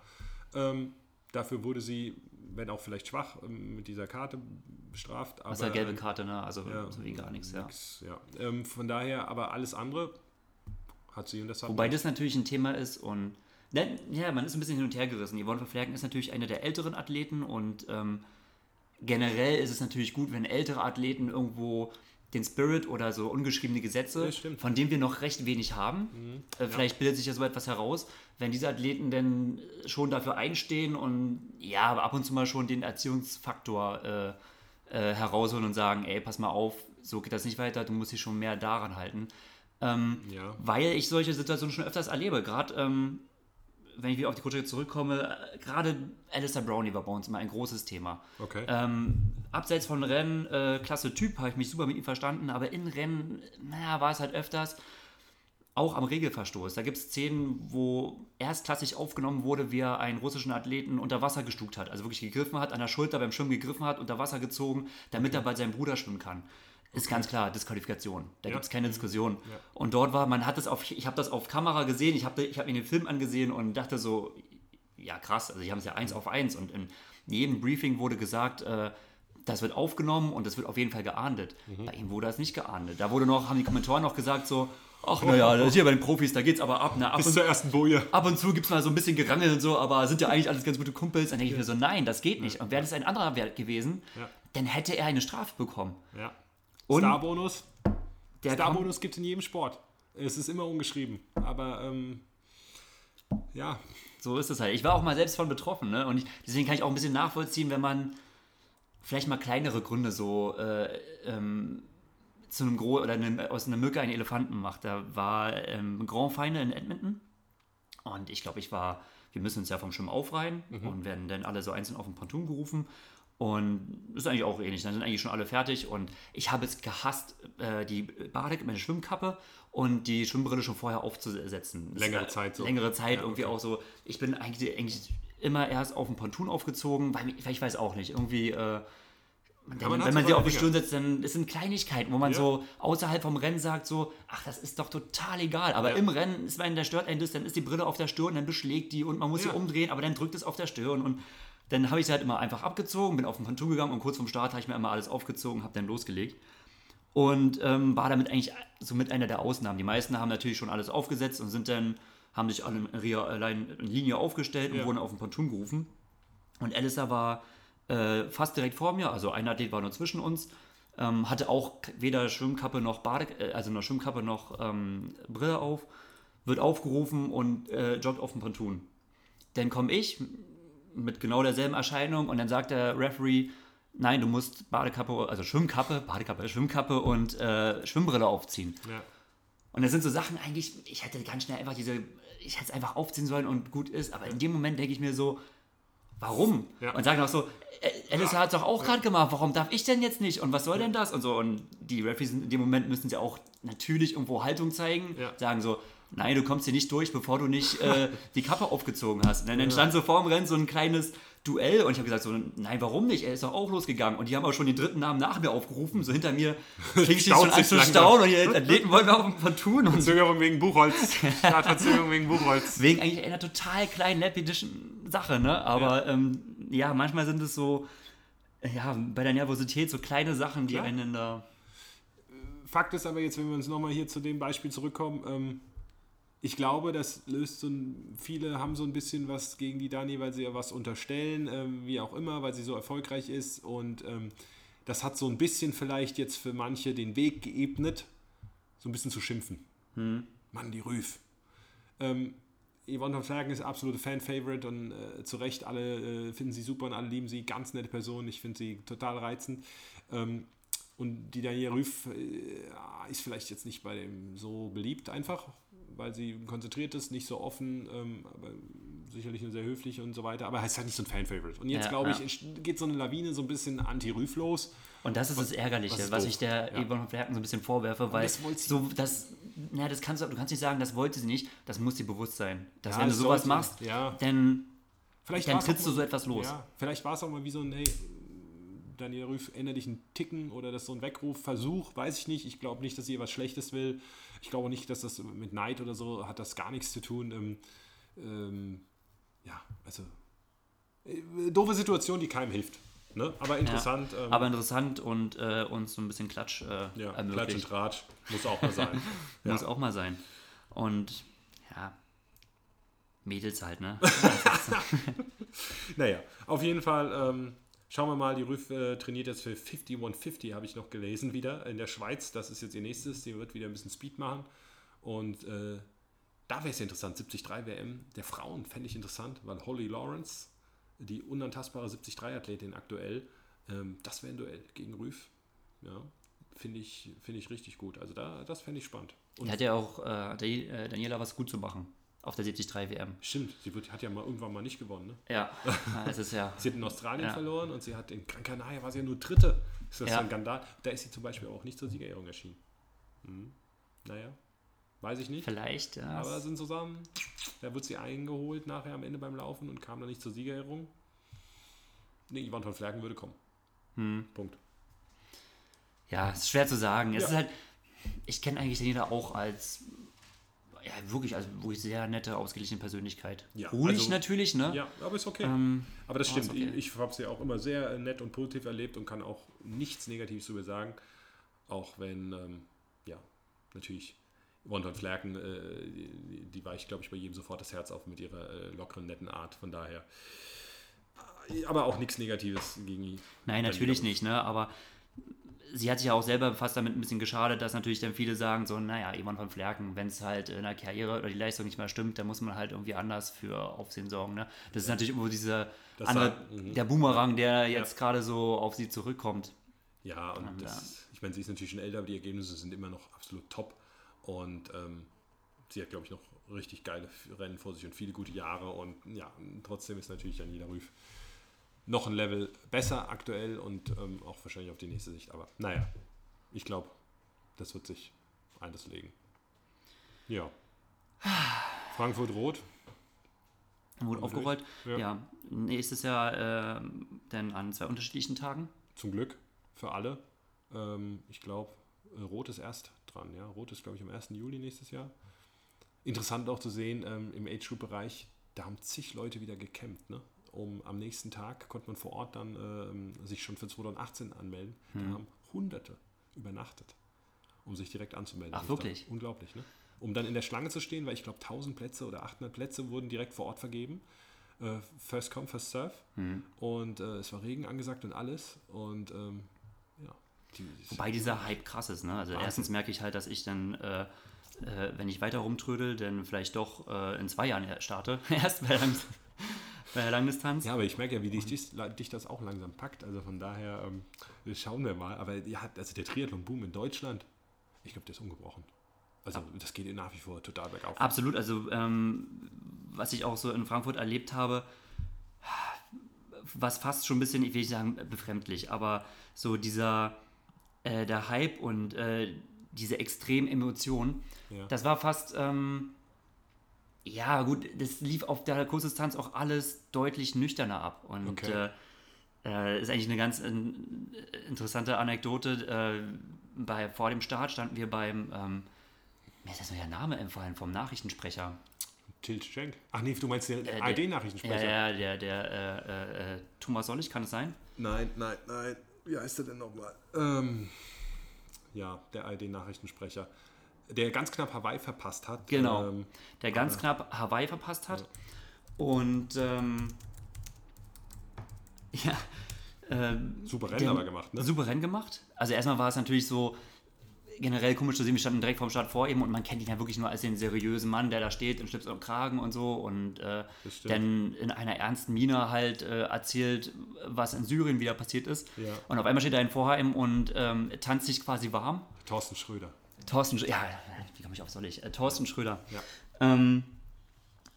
Ähm, dafür wurde sie, wenn auch vielleicht schwach, ähm, mit dieser Karte bestraft. das ist aber, ja gelbe Karte, ne? Also ja, so wie gar nichts, ja. nix, ja. Ähm, von daher, aber alles andere hat sie und das hat Wobei das natürlich ein Thema ist und ne, ja, man ist ein bisschen hin und her gerissen. Yvonne von Flerken ist natürlich eine der älteren Athleten und ähm, generell ist es natürlich gut, wenn ältere Athleten irgendwo den Spirit oder so ungeschriebene Gesetze. Mhm. von denen wir noch recht wenig haben. Äh, vielleicht bildet sich ja so etwas heraus, wenn diese Athleten denn schon dafür einstehen und ja, aber ab und zu mal schon den Erziehungsfaktor äh, äh, herausholen und sagen, ey, pass mal auf, so geht das nicht weiter, du musst dich schon mehr daran halten. Ähm, Ja. Weil ich solche Situationen schon öfters erlebe. Gerade ähm, wenn ich wieder auf die Kutsche zurückkomme, äh, gerade Alistair Brownie war bei uns immer ein großes Thema. Okay. Ähm, abseits von Rennen, äh, klasse Typ, habe ich mich super mit ihm verstanden, aber in Rennen, naja, war es halt öfters auch am Regelverstoß. Da gibt es Szenen, wo erstklassig aufgenommen wurde, wie er einen russischen Athleten unter Wasser gestuckt hat. Also wirklich gegriffen hat, an der Schulter beim Schwimmen gegriffen hat, unter Wasser gezogen, damit er bei seinem Bruder schwimmen kann. Ist ganz klar, Disqualifikation. Da Ja. gibt es keine Diskussion. Ja. Und dort war, man hat es auf, ich habe das auf Kamera gesehen, ich habe ich hab mir den Film angesehen und dachte so, ja krass, also die haben es ja eins auf eins und in jedem Briefing wurde gesagt, äh, das wird aufgenommen und das wird auf jeden Fall geahndet. Mhm. Bei ihm wurde das nicht geahndet. Da wurde noch, haben die Kommentatoren noch gesagt so, ach naja, das ist hier bei den Profis, da geht's aber ab. Ne? Ab, Bis und, zur ersten Boje. ab und zu gibt es mal so ein bisschen Gerangel und so, aber sind ja eigentlich alles ganz gute Kumpels. Dann denke ich mir so, nein, das geht nicht. Und wäre das ein anderer Wert gewesen, Ja. dann hätte er eine Strafe bekommen. Ja. Starbonus. Starbonus gibt es in jedem Sport. Es ist immer ungeschrieben. Aber ähm, ja, So ist es halt. Ich war auch mal selbst von betroffen, ne? Und ich, deswegen kann ich auch ein bisschen nachvollziehen, wenn man vielleicht mal kleinere Gründe so äh, ähm, zu einem Gro oder einem, aus einer Mücke einen Elefanten macht. Da war ähm, Grand Final in Edmonton und ich glaube, ich war, wir müssen uns ja vom Schwimmen aufreihen und werden dann alle so einzeln auf den Ponton gerufen. Und ist eigentlich auch ähnlich. Dann sind eigentlich schon alle fertig. Und ich habe es gehasst, äh, die Badek, meine Schwimmkappe und die Schwimmbrille schon vorher aufzusetzen. Längere Zeit so. Längere Zeit, Ja, irgendwie okay. auch so. Ich bin eigentlich, eigentlich immer erst auf den Ponton aufgezogen, weil, weil ich weiß auch nicht, irgendwie. Äh, man wenn, man sie auf die Stirn setzt, dann das sind Kleinigkeiten, wo man Ja. so außerhalb vom Rennen sagt, so, ach, das ist doch total egal. Aber Ja. im Rennen ist, wenn der stört das, dann ist die Brille auf der Stirn, dann beschlägt die und man muss Ja. sie umdrehen, aber dann drückt es auf der Stirn und dann habe ich sie halt immer einfach abgezogen, bin auf den Ponton gegangen und kurz vorm Start habe ich mir immer alles aufgezogen, habe dann losgelegt. Und ähm, war damit eigentlich so mit einer der Ausnahmen. Die meisten haben natürlich schon alles aufgesetzt und sind dann, haben sich alle in, allein in Linie aufgestellt und Ja. wurden auf den Ponton gerufen. Und Alistair war äh, fast direkt vor mir, also ein Athlet war nur zwischen uns, ähm, hatte auch weder Schwimmkappe noch Bade, äh, also noch Schwimmkappe noch ähm, Brille auf. wird aufgerufen und äh, joggt auf dem Ponton. Dann komme ich mit genau derselben Erscheinung und dann sagt der Referee, nein, du musst Badekappe, also Schwimmkappe, Badekappe, Schwimmkappe und äh, Schwimmbrille aufziehen. Ja. Und das sind so Sachen eigentlich, ich hätte ganz schnell einfach diese, ich hätte es einfach aufziehen sollen und gut ist, aber in dem Moment denke ich mir so, warum? Ja. Und sagen auch so, "Ä- Alice hat es doch auch gerade gemacht, warum darf ich denn jetzt nicht? Und was soll denn das? Und so, und die Referees in dem Moment müssen sie auch natürlich irgendwo Haltung zeigen, Ja. sagen so, nein, du kommst hier nicht durch, bevor du nicht äh, die Kappe aufgezogen hast. Und dann entstand so vorm Rennen so ein kleines Duell und ich habe gesagt so, nein, warum nicht? Er ist doch auch losgegangen. Und die haben auch schon den dritten Namen nach mir aufgerufen, so hinter mir fing ich schon an zu staunen und die Athleten wollten mir auf dem Ponton und Verzögerung wegen Buchholz. Startverzögerung wegen Buchholz. Wegen eigentlich einer total kleinen läppidischen Sache, ne? Aber ja, ähm, ja manchmal sind es so, ja, bei der Nervosität so kleine Sachen, die Ja. einen da. Fakt ist aber jetzt, wenn wir uns nochmal hier zu dem Beispiel zurückkommen, ähm, ich glaube, das löst so ein, viele haben so ein bisschen was gegen die Dani, weil sie ihr was unterstellen, ähm, wie auch immer, weil sie so erfolgreich ist und ähm, das hat so ein bisschen vielleicht jetzt für manche den Weg geebnet, so ein bisschen zu schimpfen. Mann, die Rüf. Ähm, Yvonne von Flerken ist absolute Fan-Favorite und äh, zu Recht alle äh, finden sie super und alle lieben sie. Ganz nette Person, ich finde sie total reizend. Ähm, und die Daniela Rüff äh, ist vielleicht jetzt nicht bei dem so beliebt einfach, weil sie konzentriert ist, nicht so offen, ähm, aber sicherlich eine sehr höflich und so weiter. Aber er ist halt nicht so ein Fan-Favorite. Und jetzt Ja, glaube ich, ja. entst- geht so eine Lawine so ein bisschen anti-Rüff los. Und das ist das Ärgerliche, was was, ich der Ja. Yvonne von Flerken so ein bisschen vorwerfe, weil das wollte sie- so das, na, das kannst du, du kannst nicht sagen, das wollte sie nicht, das muss dir bewusst sein. Dass wenn du sowas sollte- machst, dann, Vielleicht dann trittst du so etwas los. Vielleicht war es auch mal wie so ein, hey, Daniel Rüff, ändere dich einen Ticken oder das ist so ein Weckrufversuch, weiß ich nicht. Ich glaube nicht, dass sie was Schlechtes will. Ich glaube nicht, dass das mit Neid oder so hat das gar nichts zu tun. Ähm, ähm, ja, also äh, doofe Situation, die keinem hilft. Ne? Aber interessant. Ja, ähm, aber interessant und äh, uns so ein bisschen Klatsch äh, ja, Klatsch ermöglicht. und Tratsch muss auch mal sein. Muss ja. auch mal sein. Und ja, Mädels halt, ne? Naja, auf jeden Fall ähm, schauen wir mal. Die Rüff äh, trainiert jetzt für 5150, habe ich noch gelesen, wieder in der Schweiz. Das ist jetzt ihr nächstes. Sie wird wieder ein bisschen Speed machen. Und äh, da wäre es interessant. 73 WM der Frauen fände ich interessant, weil Holly Lawrence, die unantastbare 73-Athletin aktuell, ähm, das wäre ein Duell gegen Rüff. Ja, finde ich, finde ich richtig gut. Also da, das fände ich spannend. Und hat ja auch äh, äh, Daniela was gut zu machen auf der 73 WM. stimmt, sie wird, hat ja mal irgendwann mal nicht gewonnen. Ne? Ja, es ist ja. Sie hat in Australien Ja. verloren und sie hat in Gran Canaria war sie ja nur Dritte. Ist das Ja. so ein Skandal? Da ist sie zum Beispiel auch nicht zur Siegerehrung erschienen. Hm. Naja, weiß ich nicht. Vielleicht, ja. Aber sind zusammen. Da wird sie eingeholt nachher am Ende beim Laufen und kam dann nicht zur Siegerehrung. Nee, Ivan von Flerken würde kommen. Hm. Punkt. Ja, ist schwer zu sagen. Es Ja. ist halt, ich kenne eigentlich Daniela auch als, ja, wirklich, also wirklich sehr nette, ausgeglichene Persönlichkeit. Ja, Ruhig also- natürlich, ne? Ja, aber ist okay. Ähm, aber das stimmt. okay. Ich, ich habe sie auch immer sehr äh, nett und positiv erlebt und kann auch nichts Negatives über sagen. Auch wenn, ähm, ja, natürlich von Flerken, äh, die, die weicht, glaube ich, bei jedem sofort das Herz auf mit ihrer äh, lockeren, netten Art. Von daher. Äh, Aber auch nichts Negatives gegen Nein, natürlich nicht, ne? Aber sie hat sich ja auch selber fast damit ein bisschen geschadet, dass natürlich dann viele sagen, so, naja, Ivan von Flerken, wenn es halt in der Karriere oder die Leistung nicht mehr stimmt, dann muss man halt irgendwie anders für Aufsehen sorgen, ne? Das ist natürlich irgendwo dieser Das andere, war- mhm. der Boomerang, der jetzt gerade so auf sie zurückkommt. Ja, und Und, das, ich meine, sie ist natürlich schon älter, aber die Ergebnisse sind immer noch absolut top. Und ähm, sie hat, glaube ich, noch richtig geile Rennen vor sich und viele gute Jahre. Und ja, trotzdem ist natürlich Janina Rüff noch ein Level besser aktuell und ähm, auch wahrscheinlich auf die nächste Sicht. Aber naja, ich glaube, das wird sich alles legen. Ja. Frankfurt Rot. Wurde aufgerollt. Ja. Ja. nächstes Jahr äh, dann an zwei unterschiedlichen Tagen. Zum Glück für alle. Ähm, ich glaube, Rot ist erst dran. Ja? Rot ist, glaube ich, am 1. Juli nächstes Jahr. Interessant auch zu sehen, ähm, im Age-Group-Bereich, da haben zig Leute wieder gekämpft. Ne? Um, am nächsten Tag konnte man vor Ort dann ähm, sich schon für 2018 anmelden. Da haben Hunderte übernachtet, um sich direkt anzumelden. Ach, wirklich? Unglaublich, ne? Um dann in der Schlange zu stehen, weil ich glaube 1000 Plätze oder 800 Plätze wurden direkt vor Ort vergeben. Äh, first come, first serve. Und äh, es war Regen angesagt und alles. Und ähm, ja, die, Wobei dieser Hype krass ist, ne? Also Wahnsinn. erstens merke ich halt, dass ich dann äh, äh, wenn ich weiter rumtrödel, dann vielleicht doch äh, in zwei Jahren starte. Erst bei, Lang bei der Langdistanz. Ja, aber ich merke ja, wie dich, dich, das auch langsam packt. Also von daher ähm, schauen wir mal. Aber ja, also der Triathlon-Boom in Deutschland, ich glaube, der ist ungebrochen. Also das geht nach wie vor total bergauf. Absolut. Also ähm, was ich auch so in Frankfurt erlebt habe, was fast schon ein bisschen, ich will nicht sagen befremdlich, aber so dieser, äh, der Hype und äh, diese extremen Emotionen, Ja. das war fast, ähm, ja gut, das lief auf der Kurzdistanz auch alles deutlich nüchterner ab. Und Okay. äh, äh, ist eigentlich eine ganz in, interessante Anekdote. Äh, bei, vor dem Start standen wir beim, ähm, mir ist das nur der Name empfallen, vom Nachrichtensprecher. Til Schenk. Ach nee, du meinst den Äh, der- ARD-Nachrichtensprecher? Ja, ja, der, der äh, äh, äh, Thomas Sollig, kann es sein? Nein, nein, nein. Wie heißt der denn nochmal? Ähm, ja, der ARD-Nachrichtensprecher. Der ganz knapp Hawaii verpasst hat. Genau. Ähm, Der ganz knapp Hawaii verpasst hat. Und ähm, ja, ähm, super Rennen aber gemacht, ne? Super Rennen gemacht. Also erstmal war es natürlich so generell komisch zu sehen, wir standen direkt vorm Start vor ihm und man kennt ihn ja wirklich nur als den seriösen Mann, der da steht in Schlips und Kragen und so und äh, dann in einer ernsten Miene halt äh, erzählt, was in Syrien wieder passiert ist. Ja. Und auf einmal steht er in Vorheim und ähm, tanzt sich quasi warm. Thorsten Schröder. Thorsten, ja, wie komme ich auf soll ich? Äh, Thorsten Schröder. Ja. Ähm,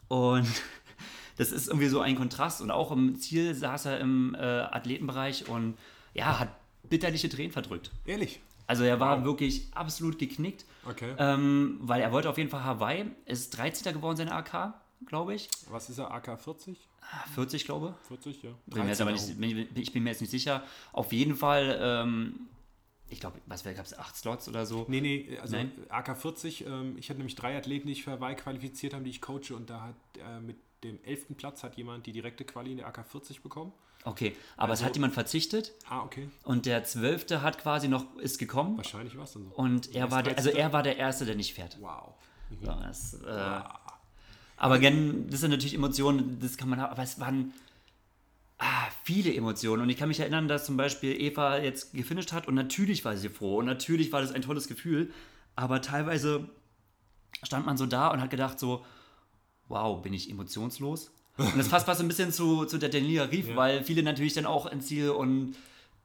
und das ist irgendwie so ein Kontrast. Und auch im Ziel saß er im äh, Athletenbereich und ja, hat bitterliche Tränen verdrückt. Ehrlich? Also er war Wow. wirklich absolut geknickt, Okay. ähm, weil er wollte auf jeden Fall Hawaii. Ist 13. geworden, seine AK, glaube ich. Was ist er? AK 40? Ah, 40, glaube 40, ja. bin mir jetzt aber 13er. nicht, bin, ich bin mir jetzt nicht sicher. Auf jeden Fall, ähm, ich glaube, was gab es, acht Slots oder so. Nee, nee, also Nein? AK 40, ähm, ich hatte nämlich drei Athleten, die ich für Hawaii qualifiziert habe, die ich coache und da hat äh, mit dem elften Platz hat jemand die direkte Quali in der AK 40 bekommen. Okay, aber es Also- hat jemand verzichtet Ah, okay. und der Zwölfte hat quasi noch, ist gekommen Wahrscheinlich war es dann so. und er war der, also 13. er war der Erste, der nicht fährt. Wow. So, das, äh, aber gen, das sind natürlich Emotionen, das kann man haben, aber es waren ah, viele Emotionen und ich kann mich erinnern, dass zum Beispiel Eva jetzt gefinisht hat und natürlich war sie froh und natürlich war das ein tolles Gefühl, aber teilweise stand man so da und hat gedacht so, wow, bin ich emotionslos? Und das passt fast so ein bisschen zu, zu der Daniela Rief, Ja. weil viele natürlich dann auch ins Ziel und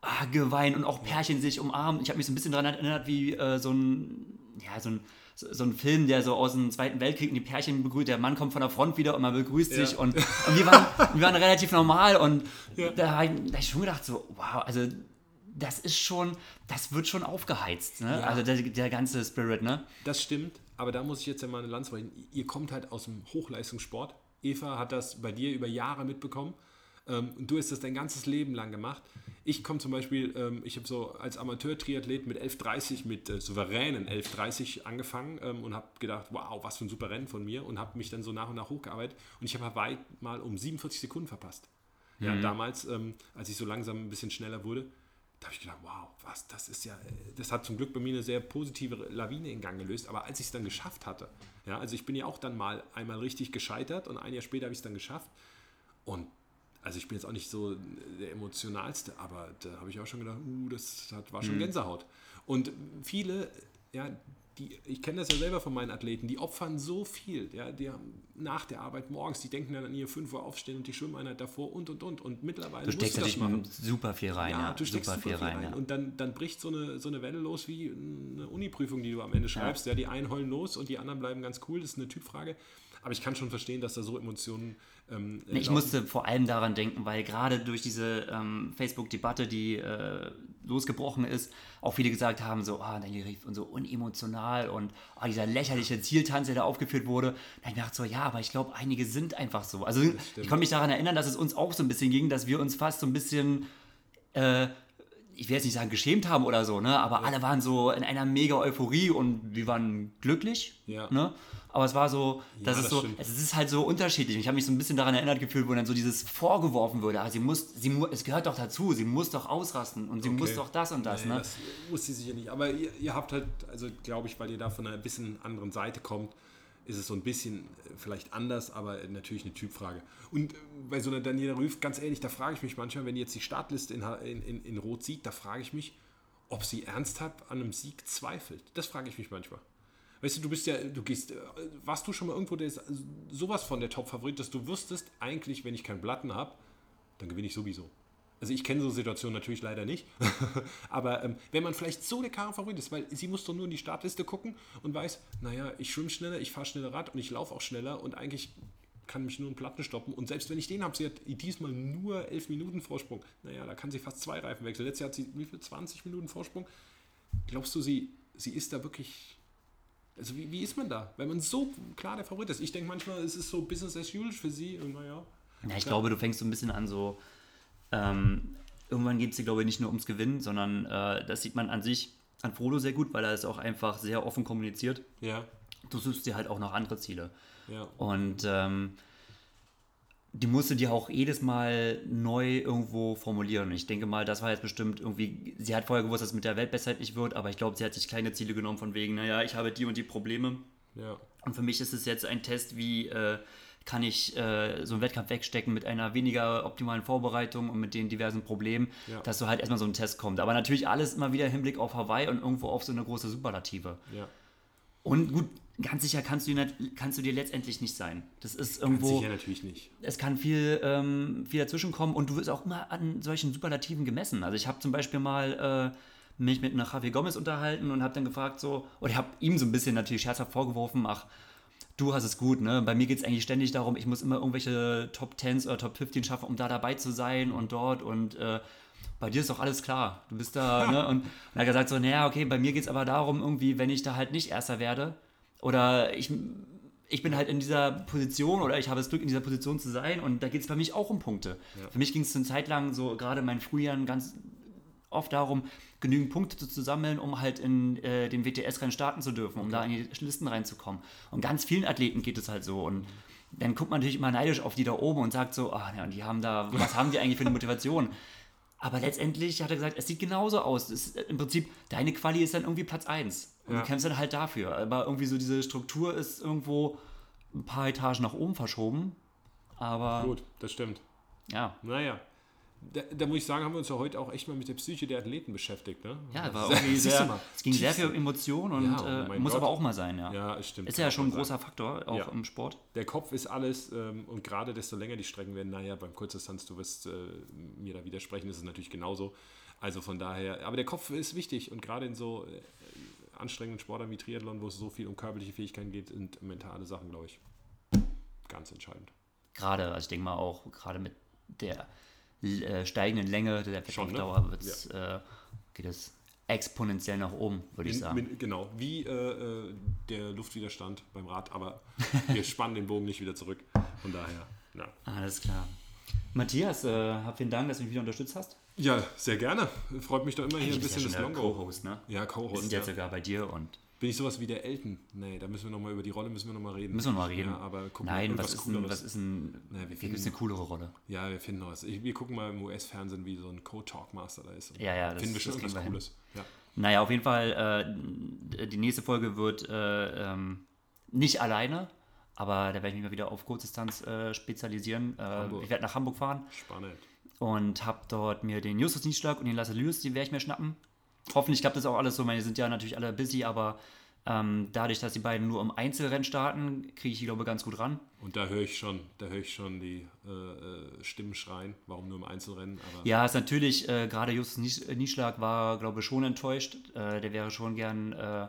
ah, geweint und auch Pärchen sich umarmen. Ich habe mich so ein bisschen daran erinnert, wie äh, so ein, ja, so ein, so ein Film, der so aus dem Zweiten Weltkrieg und die Pärchen begrüßt, der Mann kommt von der Front wieder und man begrüßt Ja. sich und, und wir, waren, wir waren relativ normal und Ja. da habe ich, da hab ich schon gedacht so, wow, also das ist schon, das wird schon aufgeheizt, ne? Ja. Also der, der ganze Spirit, ne? Das stimmt, aber da muss ich jetzt ja mal eine Lanze brechen. Ihr kommt halt aus dem Hochleistungssport. Eva hat das bei dir über Jahre mitbekommen. Ähm, und du hast das dein ganzes Leben lang gemacht. Ich komme zum Beispiel, ähm, ich habe so als Amateur-Triathlet mit 11.30, mit äh, souveränen 11.30 angefangen ähm, und habe gedacht, wow, was für ein super Rennen von mir und habe mich dann so nach und nach hochgearbeitet. Und ich habe Hawaii mal um 47 Sekunden verpasst. Ja, damals, ähm, als ich so langsam ein bisschen schneller wurde, da habe ich gedacht, wow, was, das ist ja, das hat zum Glück bei mir eine sehr positive Lawine in Gang gelöst. Aber als ich es dann geschafft hatte, ja, also ich bin ja auch dann mal einmal richtig gescheitert und ein Jahr später habe ich es dann geschafft. Und also ich bin jetzt auch nicht so der emotionalste, aber da habe ich auch schon gedacht, uh, das hat, war schon Gänsehaut. Und viele, ja, die, ich kenne das ja selber von meinen Athleten, die opfern so viel, ja, die haben nach der Arbeit morgens, die denken dann an ihr 5 Uhr aufstehen und die Schwimmeinheit davor und und und. Und mittlerweile Du steckst musst du das natürlich machen. super viel rein, ja. du steckst super viel rein, ja. Und dann, dann bricht so eine, so eine Welle los wie eine Uni-Prüfung, die du am Ende schreibst. Ja. die einen heulen los und die anderen bleiben ganz cool. Das ist eine Typfrage. Aber ich kann schon verstehen, dass da so Emotionen. Ähm, Ich laufen. musste vor allem daran denken, weil gerade durch diese ähm, Facebook-Debatte, die äh, losgebrochen ist, auch viele gesagt haben, so, ah, Daniel Rief und so unemotional und ah, dieser lächerliche Zieltanz, der da aufgeführt wurde. Da ich gedacht, so, ja, aber ich glaube, einige sind einfach so. Also ich konnte mich daran erinnern, dass es uns auch so ein bisschen ging, dass wir uns fast so ein bisschen äh, ich will jetzt nicht sagen geschämt haben oder so, ne? aber alle waren so in einer mega Euphorie und wir waren glücklich. Ja. Ne? Aber es war so, das Ja, ist das so, stimmt. es ist halt so unterschiedlich. Ich habe mich so ein bisschen daran erinnert gefühlt, wo dann so dieses vorgeworfen wurde. Ah, sie muss, sie mu es gehört doch dazu, sie muss doch ausrasten und sie Okay. muss doch das und das. Nee, ne? das muss sie sicher nicht. Aber ihr, ihr habt halt, also glaube ich, weil ihr da von einer bisschen anderen Seite kommt, ist es so ein bisschen äh, vielleicht anders, aber natürlich eine Typfrage. Und äh, bei so einer Daniela Rüff, ganz ehrlich, da frage ich mich manchmal, wenn die jetzt die Startliste in, in, in Rot sieht, da frage ich mich, ob sie ernsthaft an einem Sieg zweifelt. Das frage ich mich manchmal. Weißt du, du bist ja, du gehst, äh, warst du schon mal irgendwo, der ist sowas von der Top-Favorit, dass du wüsstest, eigentlich, wenn ich keinen Platten habe, dann gewinne ich sowieso. Also ich kenne so Situationen natürlich leider nicht, aber ähm, wenn man vielleicht so der klare Favorit ist, weil sie muss doch nur in die Startliste gucken und weiß, naja, ich schwimme schneller, ich fahre schneller Rad und ich laufe auch schneller und eigentlich kann mich nur ein Platten stoppen. Und selbst wenn ich den habe, sie hat diesmal nur 11 Minuten Vorsprung. Naja, da kann sie fast zwei Reifen wechseln. Letztes Jahr hat sie wie viel? 20 Minuten Vorsprung. Glaubst du, sie, sie ist da wirklich. Also, wie, wie ist man da? Wenn man so klar der Favorit ist. Ich denke manchmal, es ist so Business as usual für sie. Und naja. Ja, ich glaube, du fängst so ein bisschen an, so. Ähm, irgendwann geht es dir, glaube ich, nicht nur ums Gewinnen, sondern äh, das sieht man an sich an Frodo sehr gut, weil er es auch einfach sehr offen kommuniziert. Ja. Du suchst dir halt auch noch andere Ziele. Ja. Und ähm, die musste dir auch jedes Mal neu irgendwo formulieren. Ich denke mal, das war jetzt bestimmt irgendwie, sie hat vorher gewusst, dass es mit der Weltbestzeit nicht wird, aber ich glaube, sie hat sich kleine Ziele genommen von wegen, naja, ich habe die und die Probleme. Ja. Und für mich ist es jetzt ein Test, wie äh, kann ich äh, so einen Wettkampf wegstecken mit einer weniger optimalen Vorbereitung und mit den diversen Problemen, Ja. dass so halt erstmal so ein Test kommt. Aber natürlich alles immer wieder im Hinblick auf Hawaii und irgendwo auf so eine große Superlative. Ja. Und gut, ganz sicher kannst du, kannst du dir letztendlich nicht sein. Das ist irgendwo Sicher natürlich nicht. es kann viel, ähm, viel dazwischen kommen und du wirst auch immer an solchen Superlativen gemessen. Also ich habe zum Beispiel mal äh, mich mit einer Javier Gomez unterhalten und habe dann gefragt so, oder ich habe ihm so ein bisschen natürlich scherzhaft vorgeworfen, ach, du hast es gut, ne? Bei mir geht es eigentlich ständig darum, ich muss immer irgendwelche Top 10s oder Top 15 schaffen, um da dabei zu sein und dort und äh, bei dir ist doch alles klar. Du bist da, ne? Und hat er gesagt so, naja, okay, bei mir geht es aber darum, irgendwie, wenn ich da halt nicht Erster werde oder ich ich bin halt in dieser Position oder ich habe das Glück, in dieser Position zu sein und da geht es bei mich auch um Punkte. Für mich ging es eine Zeit lang so, gerade in meinen Frühjahren, ganz oft darum, genügend Punkte zu, sammeln, um halt in äh, den WTS-Rennen starten zu dürfen, um da in die Listen reinzukommen. Und ganz vielen Athleten geht es halt so. Und dann guckt man natürlich immer neidisch auf die da oben und sagt so, ah, ja, und die haben da, was haben die eigentlich für eine Motivation? Aber letztendlich hat er gesagt, es sieht genauso aus. Ist, Im Prinzip, deine Quali ist dann irgendwie Platz 1. Und Ja. du kämpfst dann halt dafür. Aber irgendwie so diese Struktur ist irgendwo ein paar Etagen nach oben verschoben. Aber Gut, das stimmt. ja, Naja. Da, da muss ich sagen, haben wir uns ja heute auch echt mal mit der Psyche der Athleten beschäftigt. Ne? ja, war irgendwie sehr, es ging sehr viel um Emotionen und Ja, oh äh, muss Gott. aber auch mal sein, ja. Ja, stimmt. Ist ja schon ein großer Faktor, auch Ja. im Sport. Der Kopf ist alles ähm, und gerade desto länger die Strecken werden, naja, beim Kurzdistanz, du wirst äh, mir da widersprechen, ist es natürlich genauso. Also von daher, aber der Kopf ist wichtig und gerade in so äh, anstrengenden Sportarten wie Triathlon, wo es so viel um körperliche Fähigkeiten geht, sind mentale Sachen, glaube ich, ganz entscheidend. Gerade, also ich denke mal auch, gerade mit der äh, steigenden Länge der Schon, ne? Wettkampfdauer wird's, äh, geht es exponentiell nach oben, würde ich sagen. min- genau, wie äh, äh, der Luftwiderstand beim Rad, aber wir spannen den Bogen nicht wieder zurück. Von daher, ja. Alles klar. Matthias, äh, vielen Dank, dass du mich wieder unterstützt hast. Ja, sehr gerne. Freut mich doch immer hier ein bisschen ja das Longo. Co-Host, ne? Ja, Wir Co-Host. sind Ja. jetzt sogar bei dir und Bin ich sowas wie der Elton? Nee, da müssen wir noch mal über die Rolle müssen wir noch mal reden. müssen wir mal reden. Ja, aber gucken wir Nein, was ist, ein, was ist ein, Na, wir finden- gibt es eine coolere Rolle? Ja, wir finden was. Ich, wir gucken mal im US-Fernsehen, wie so ein Co-Talkmaster da ist. Ja, ja, das- finden wir schon irgendwas wir Cooles. Ja. Naja, auf jeden Fall, äh, die nächste Folge wird äh, ähm, nicht alleine, aber da werde ich mich mal wieder auf Kurzdistanz äh, spezialisieren. Äh, ich werde nach Hamburg fahren Spannend. Und habe dort mir den Justus Nieschlag und den Lasse Lewis, die werde ich mir schnappen. Hoffentlich klappt das auch alles so. Meine, die sind ja natürlich alle busy, aber ähm, dadurch, dass die beiden nur im Einzelrennen starten, kriege ich die, glaube ich, ganz gut ran. Und da höre ich schon, da höre ich schon die äh, äh, Stimmen schreien. Warum nur im Einzelrennen? Aber Ja, ist natürlich, äh, gerade Justus Nies- Nieschlag war, glaube ich, schon enttäuscht. Äh, der wäre schon gern äh,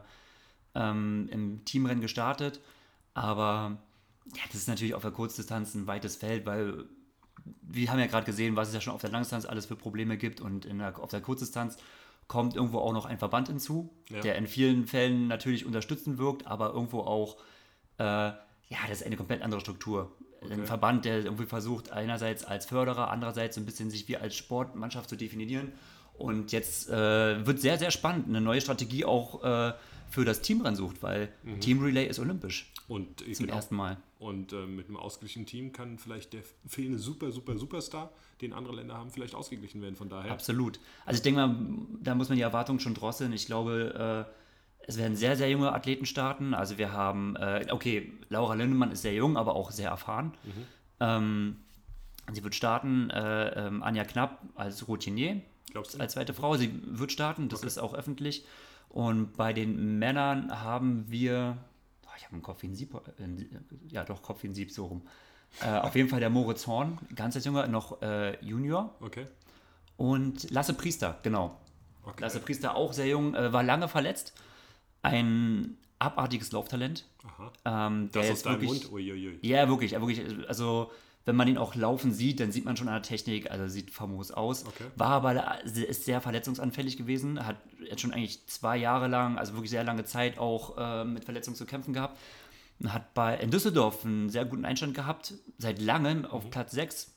ähm, im Teamrennen gestartet. Aber ja, das ist natürlich auf der Kurzdistanz ein weites Feld, weil wir haben ja gerade gesehen, was es ja schon auf der Langdistanz alles für Probleme gibt. Und in der, auf der Kurzdistanz kommt irgendwo auch noch ein Verband hinzu, Ja. der in vielen Fällen natürlich unterstützend wirkt, aber irgendwo auch, äh, ja, das ist eine komplett andere Struktur. Ein Okay. Verband, der irgendwie versucht, einerseits als Förderer, andererseits so ein bisschen sich wie als Sportmannschaft zu definieren. Und jetzt äh, wird sehr, sehr spannend, eine neue Strategie auch äh, für das Teamrennen sucht, weil Team Relay ist olympisch und zum genau. ersten Mal. Und äh, mit einem ausgeglichenen Team kann vielleicht der fehlende super, super, Superstar, den andere Länder haben, vielleicht ausgeglichen werden. Von daher. Absolut. Also ich denke mal, da muss man die Erwartungen schon drosseln. Ich glaube, äh, es werden sehr, sehr junge Athleten starten. Also wir haben, äh, okay, Laura Lindemann ist sehr jung, aber auch sehr erfahren. Ähm, sie wird starten, äh, ähm, Anja Knapp als Routinier, Glaubst du? als zweite Frau. Sie wird starten, das ist auch öffentlich. Und bei den Männern haben wir, ich habe einen Kopf wie ein Sieb, äh, ja doch, Kopf wie ein Sieb, so rum. Äh, auf jeden Fall der Moritz Horn, ganz als Junge, noch äh, Junior. Okay. Und Lasse Priester, genau. okay. Lasse Priester auch sehr jung, äh, war lange verletzt. Ein abartiges Lauftalent. Aha. Ähm, Das jetzt deinem wirklich, Mund? Uiuiui. Ja, wirklich, ja, wirklich. Also, wenn man ihn auch laufen sieht, dann sieht man schon an der Technik, also sieht famos aus. Okay. War aber ist sehr verletzungsanfällig gewesen, hat jetzt schon eigentlich zwei Jahre lang, also wirklich sehr lange Zeit auch äh, mit Verletzungen zu kämpfen gehabt. Hat bei in Düsseldorf einen sehr guten Einstand gehabt, seit langem auf Platz 6.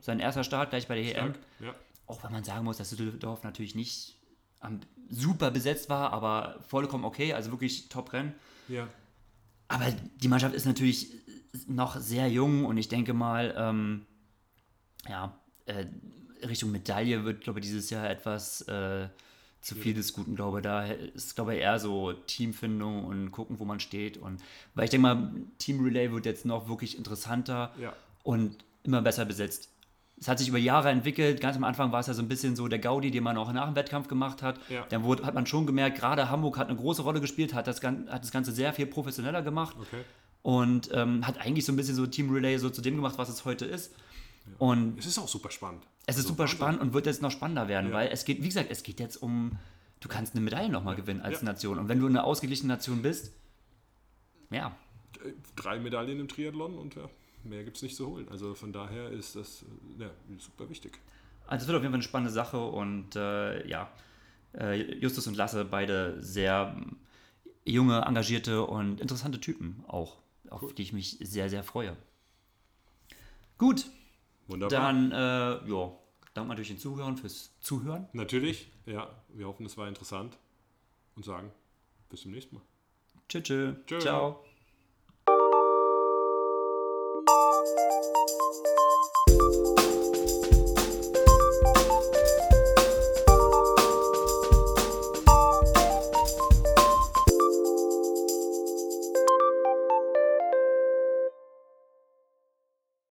Sein erster Start gleich bei der EM. Mhm. Ja. Auch wenn man sagen muss, dass Düsseldorf natürlich nicht am, super besetzt war, aber vollkommen okay, also wirklich Top-Rennen. ja. Aber die Mannschaft ist natürlich noch sehr jung und ich denke mal, ähm, ja, äh, Richtung Medaille wird, glaube ich, dieses Jahr etwas äh, zu viel des Guten, glaube ich. Da ist, glaube ich, eher so Teamfindung und gucken, wo man steht. Und weil ich denke mal, Team Relay wird jetzt noch wirklich interessanter Ja. und immer besser besetzt. Es hat sich über Jahre entwickelt. Ganz am Anfang war es ja so ein bisschen so der Gaudi, den man auch nach dem Wettkampf gemacht hat. Ja. Dann wurde, hat man schon gemerkt, gerade Hamburg hat eine große Rolle gespielt, hat das, hat das Ganze sehr viel professioneller gemacht Okay. Und ähm, hat eigentlich so ein bisschen so Team Relay so zu dem gemacht, was es heute ist. Und Es ist auch super spannend. es ist Also super Wahnsinn. spannend und wird jetzt noch spannender werden, Ja. weil es geht, wie gesagt, es geht jetzt um, du kannst eine Medaille nochmal gewinnen als Ja. Nation. Und wenn du eine ausgeglichene Nation bist, ja, Drei Medaillen im Triathlon und ja, mehr gibt es nicht zu holen. Also von daher ist das ja, super wichtig. Also es wird auf jeden Fall eine spannende Sache und äh, ja, äh, Justus und Lasse, beide sehr ähm, junge, engagierte und interessante Typen auch, auf die ich mich sehr, sehr freue. Gut, Wunderbar. dann, äh, ja, danke natürlich den Zuhörern fürs Zuhören. Natürlich, ja, wir hoffen, es war interessant und sagen bis zum nächsten Mal. Tschüss, tschüss. Tschö. ciao.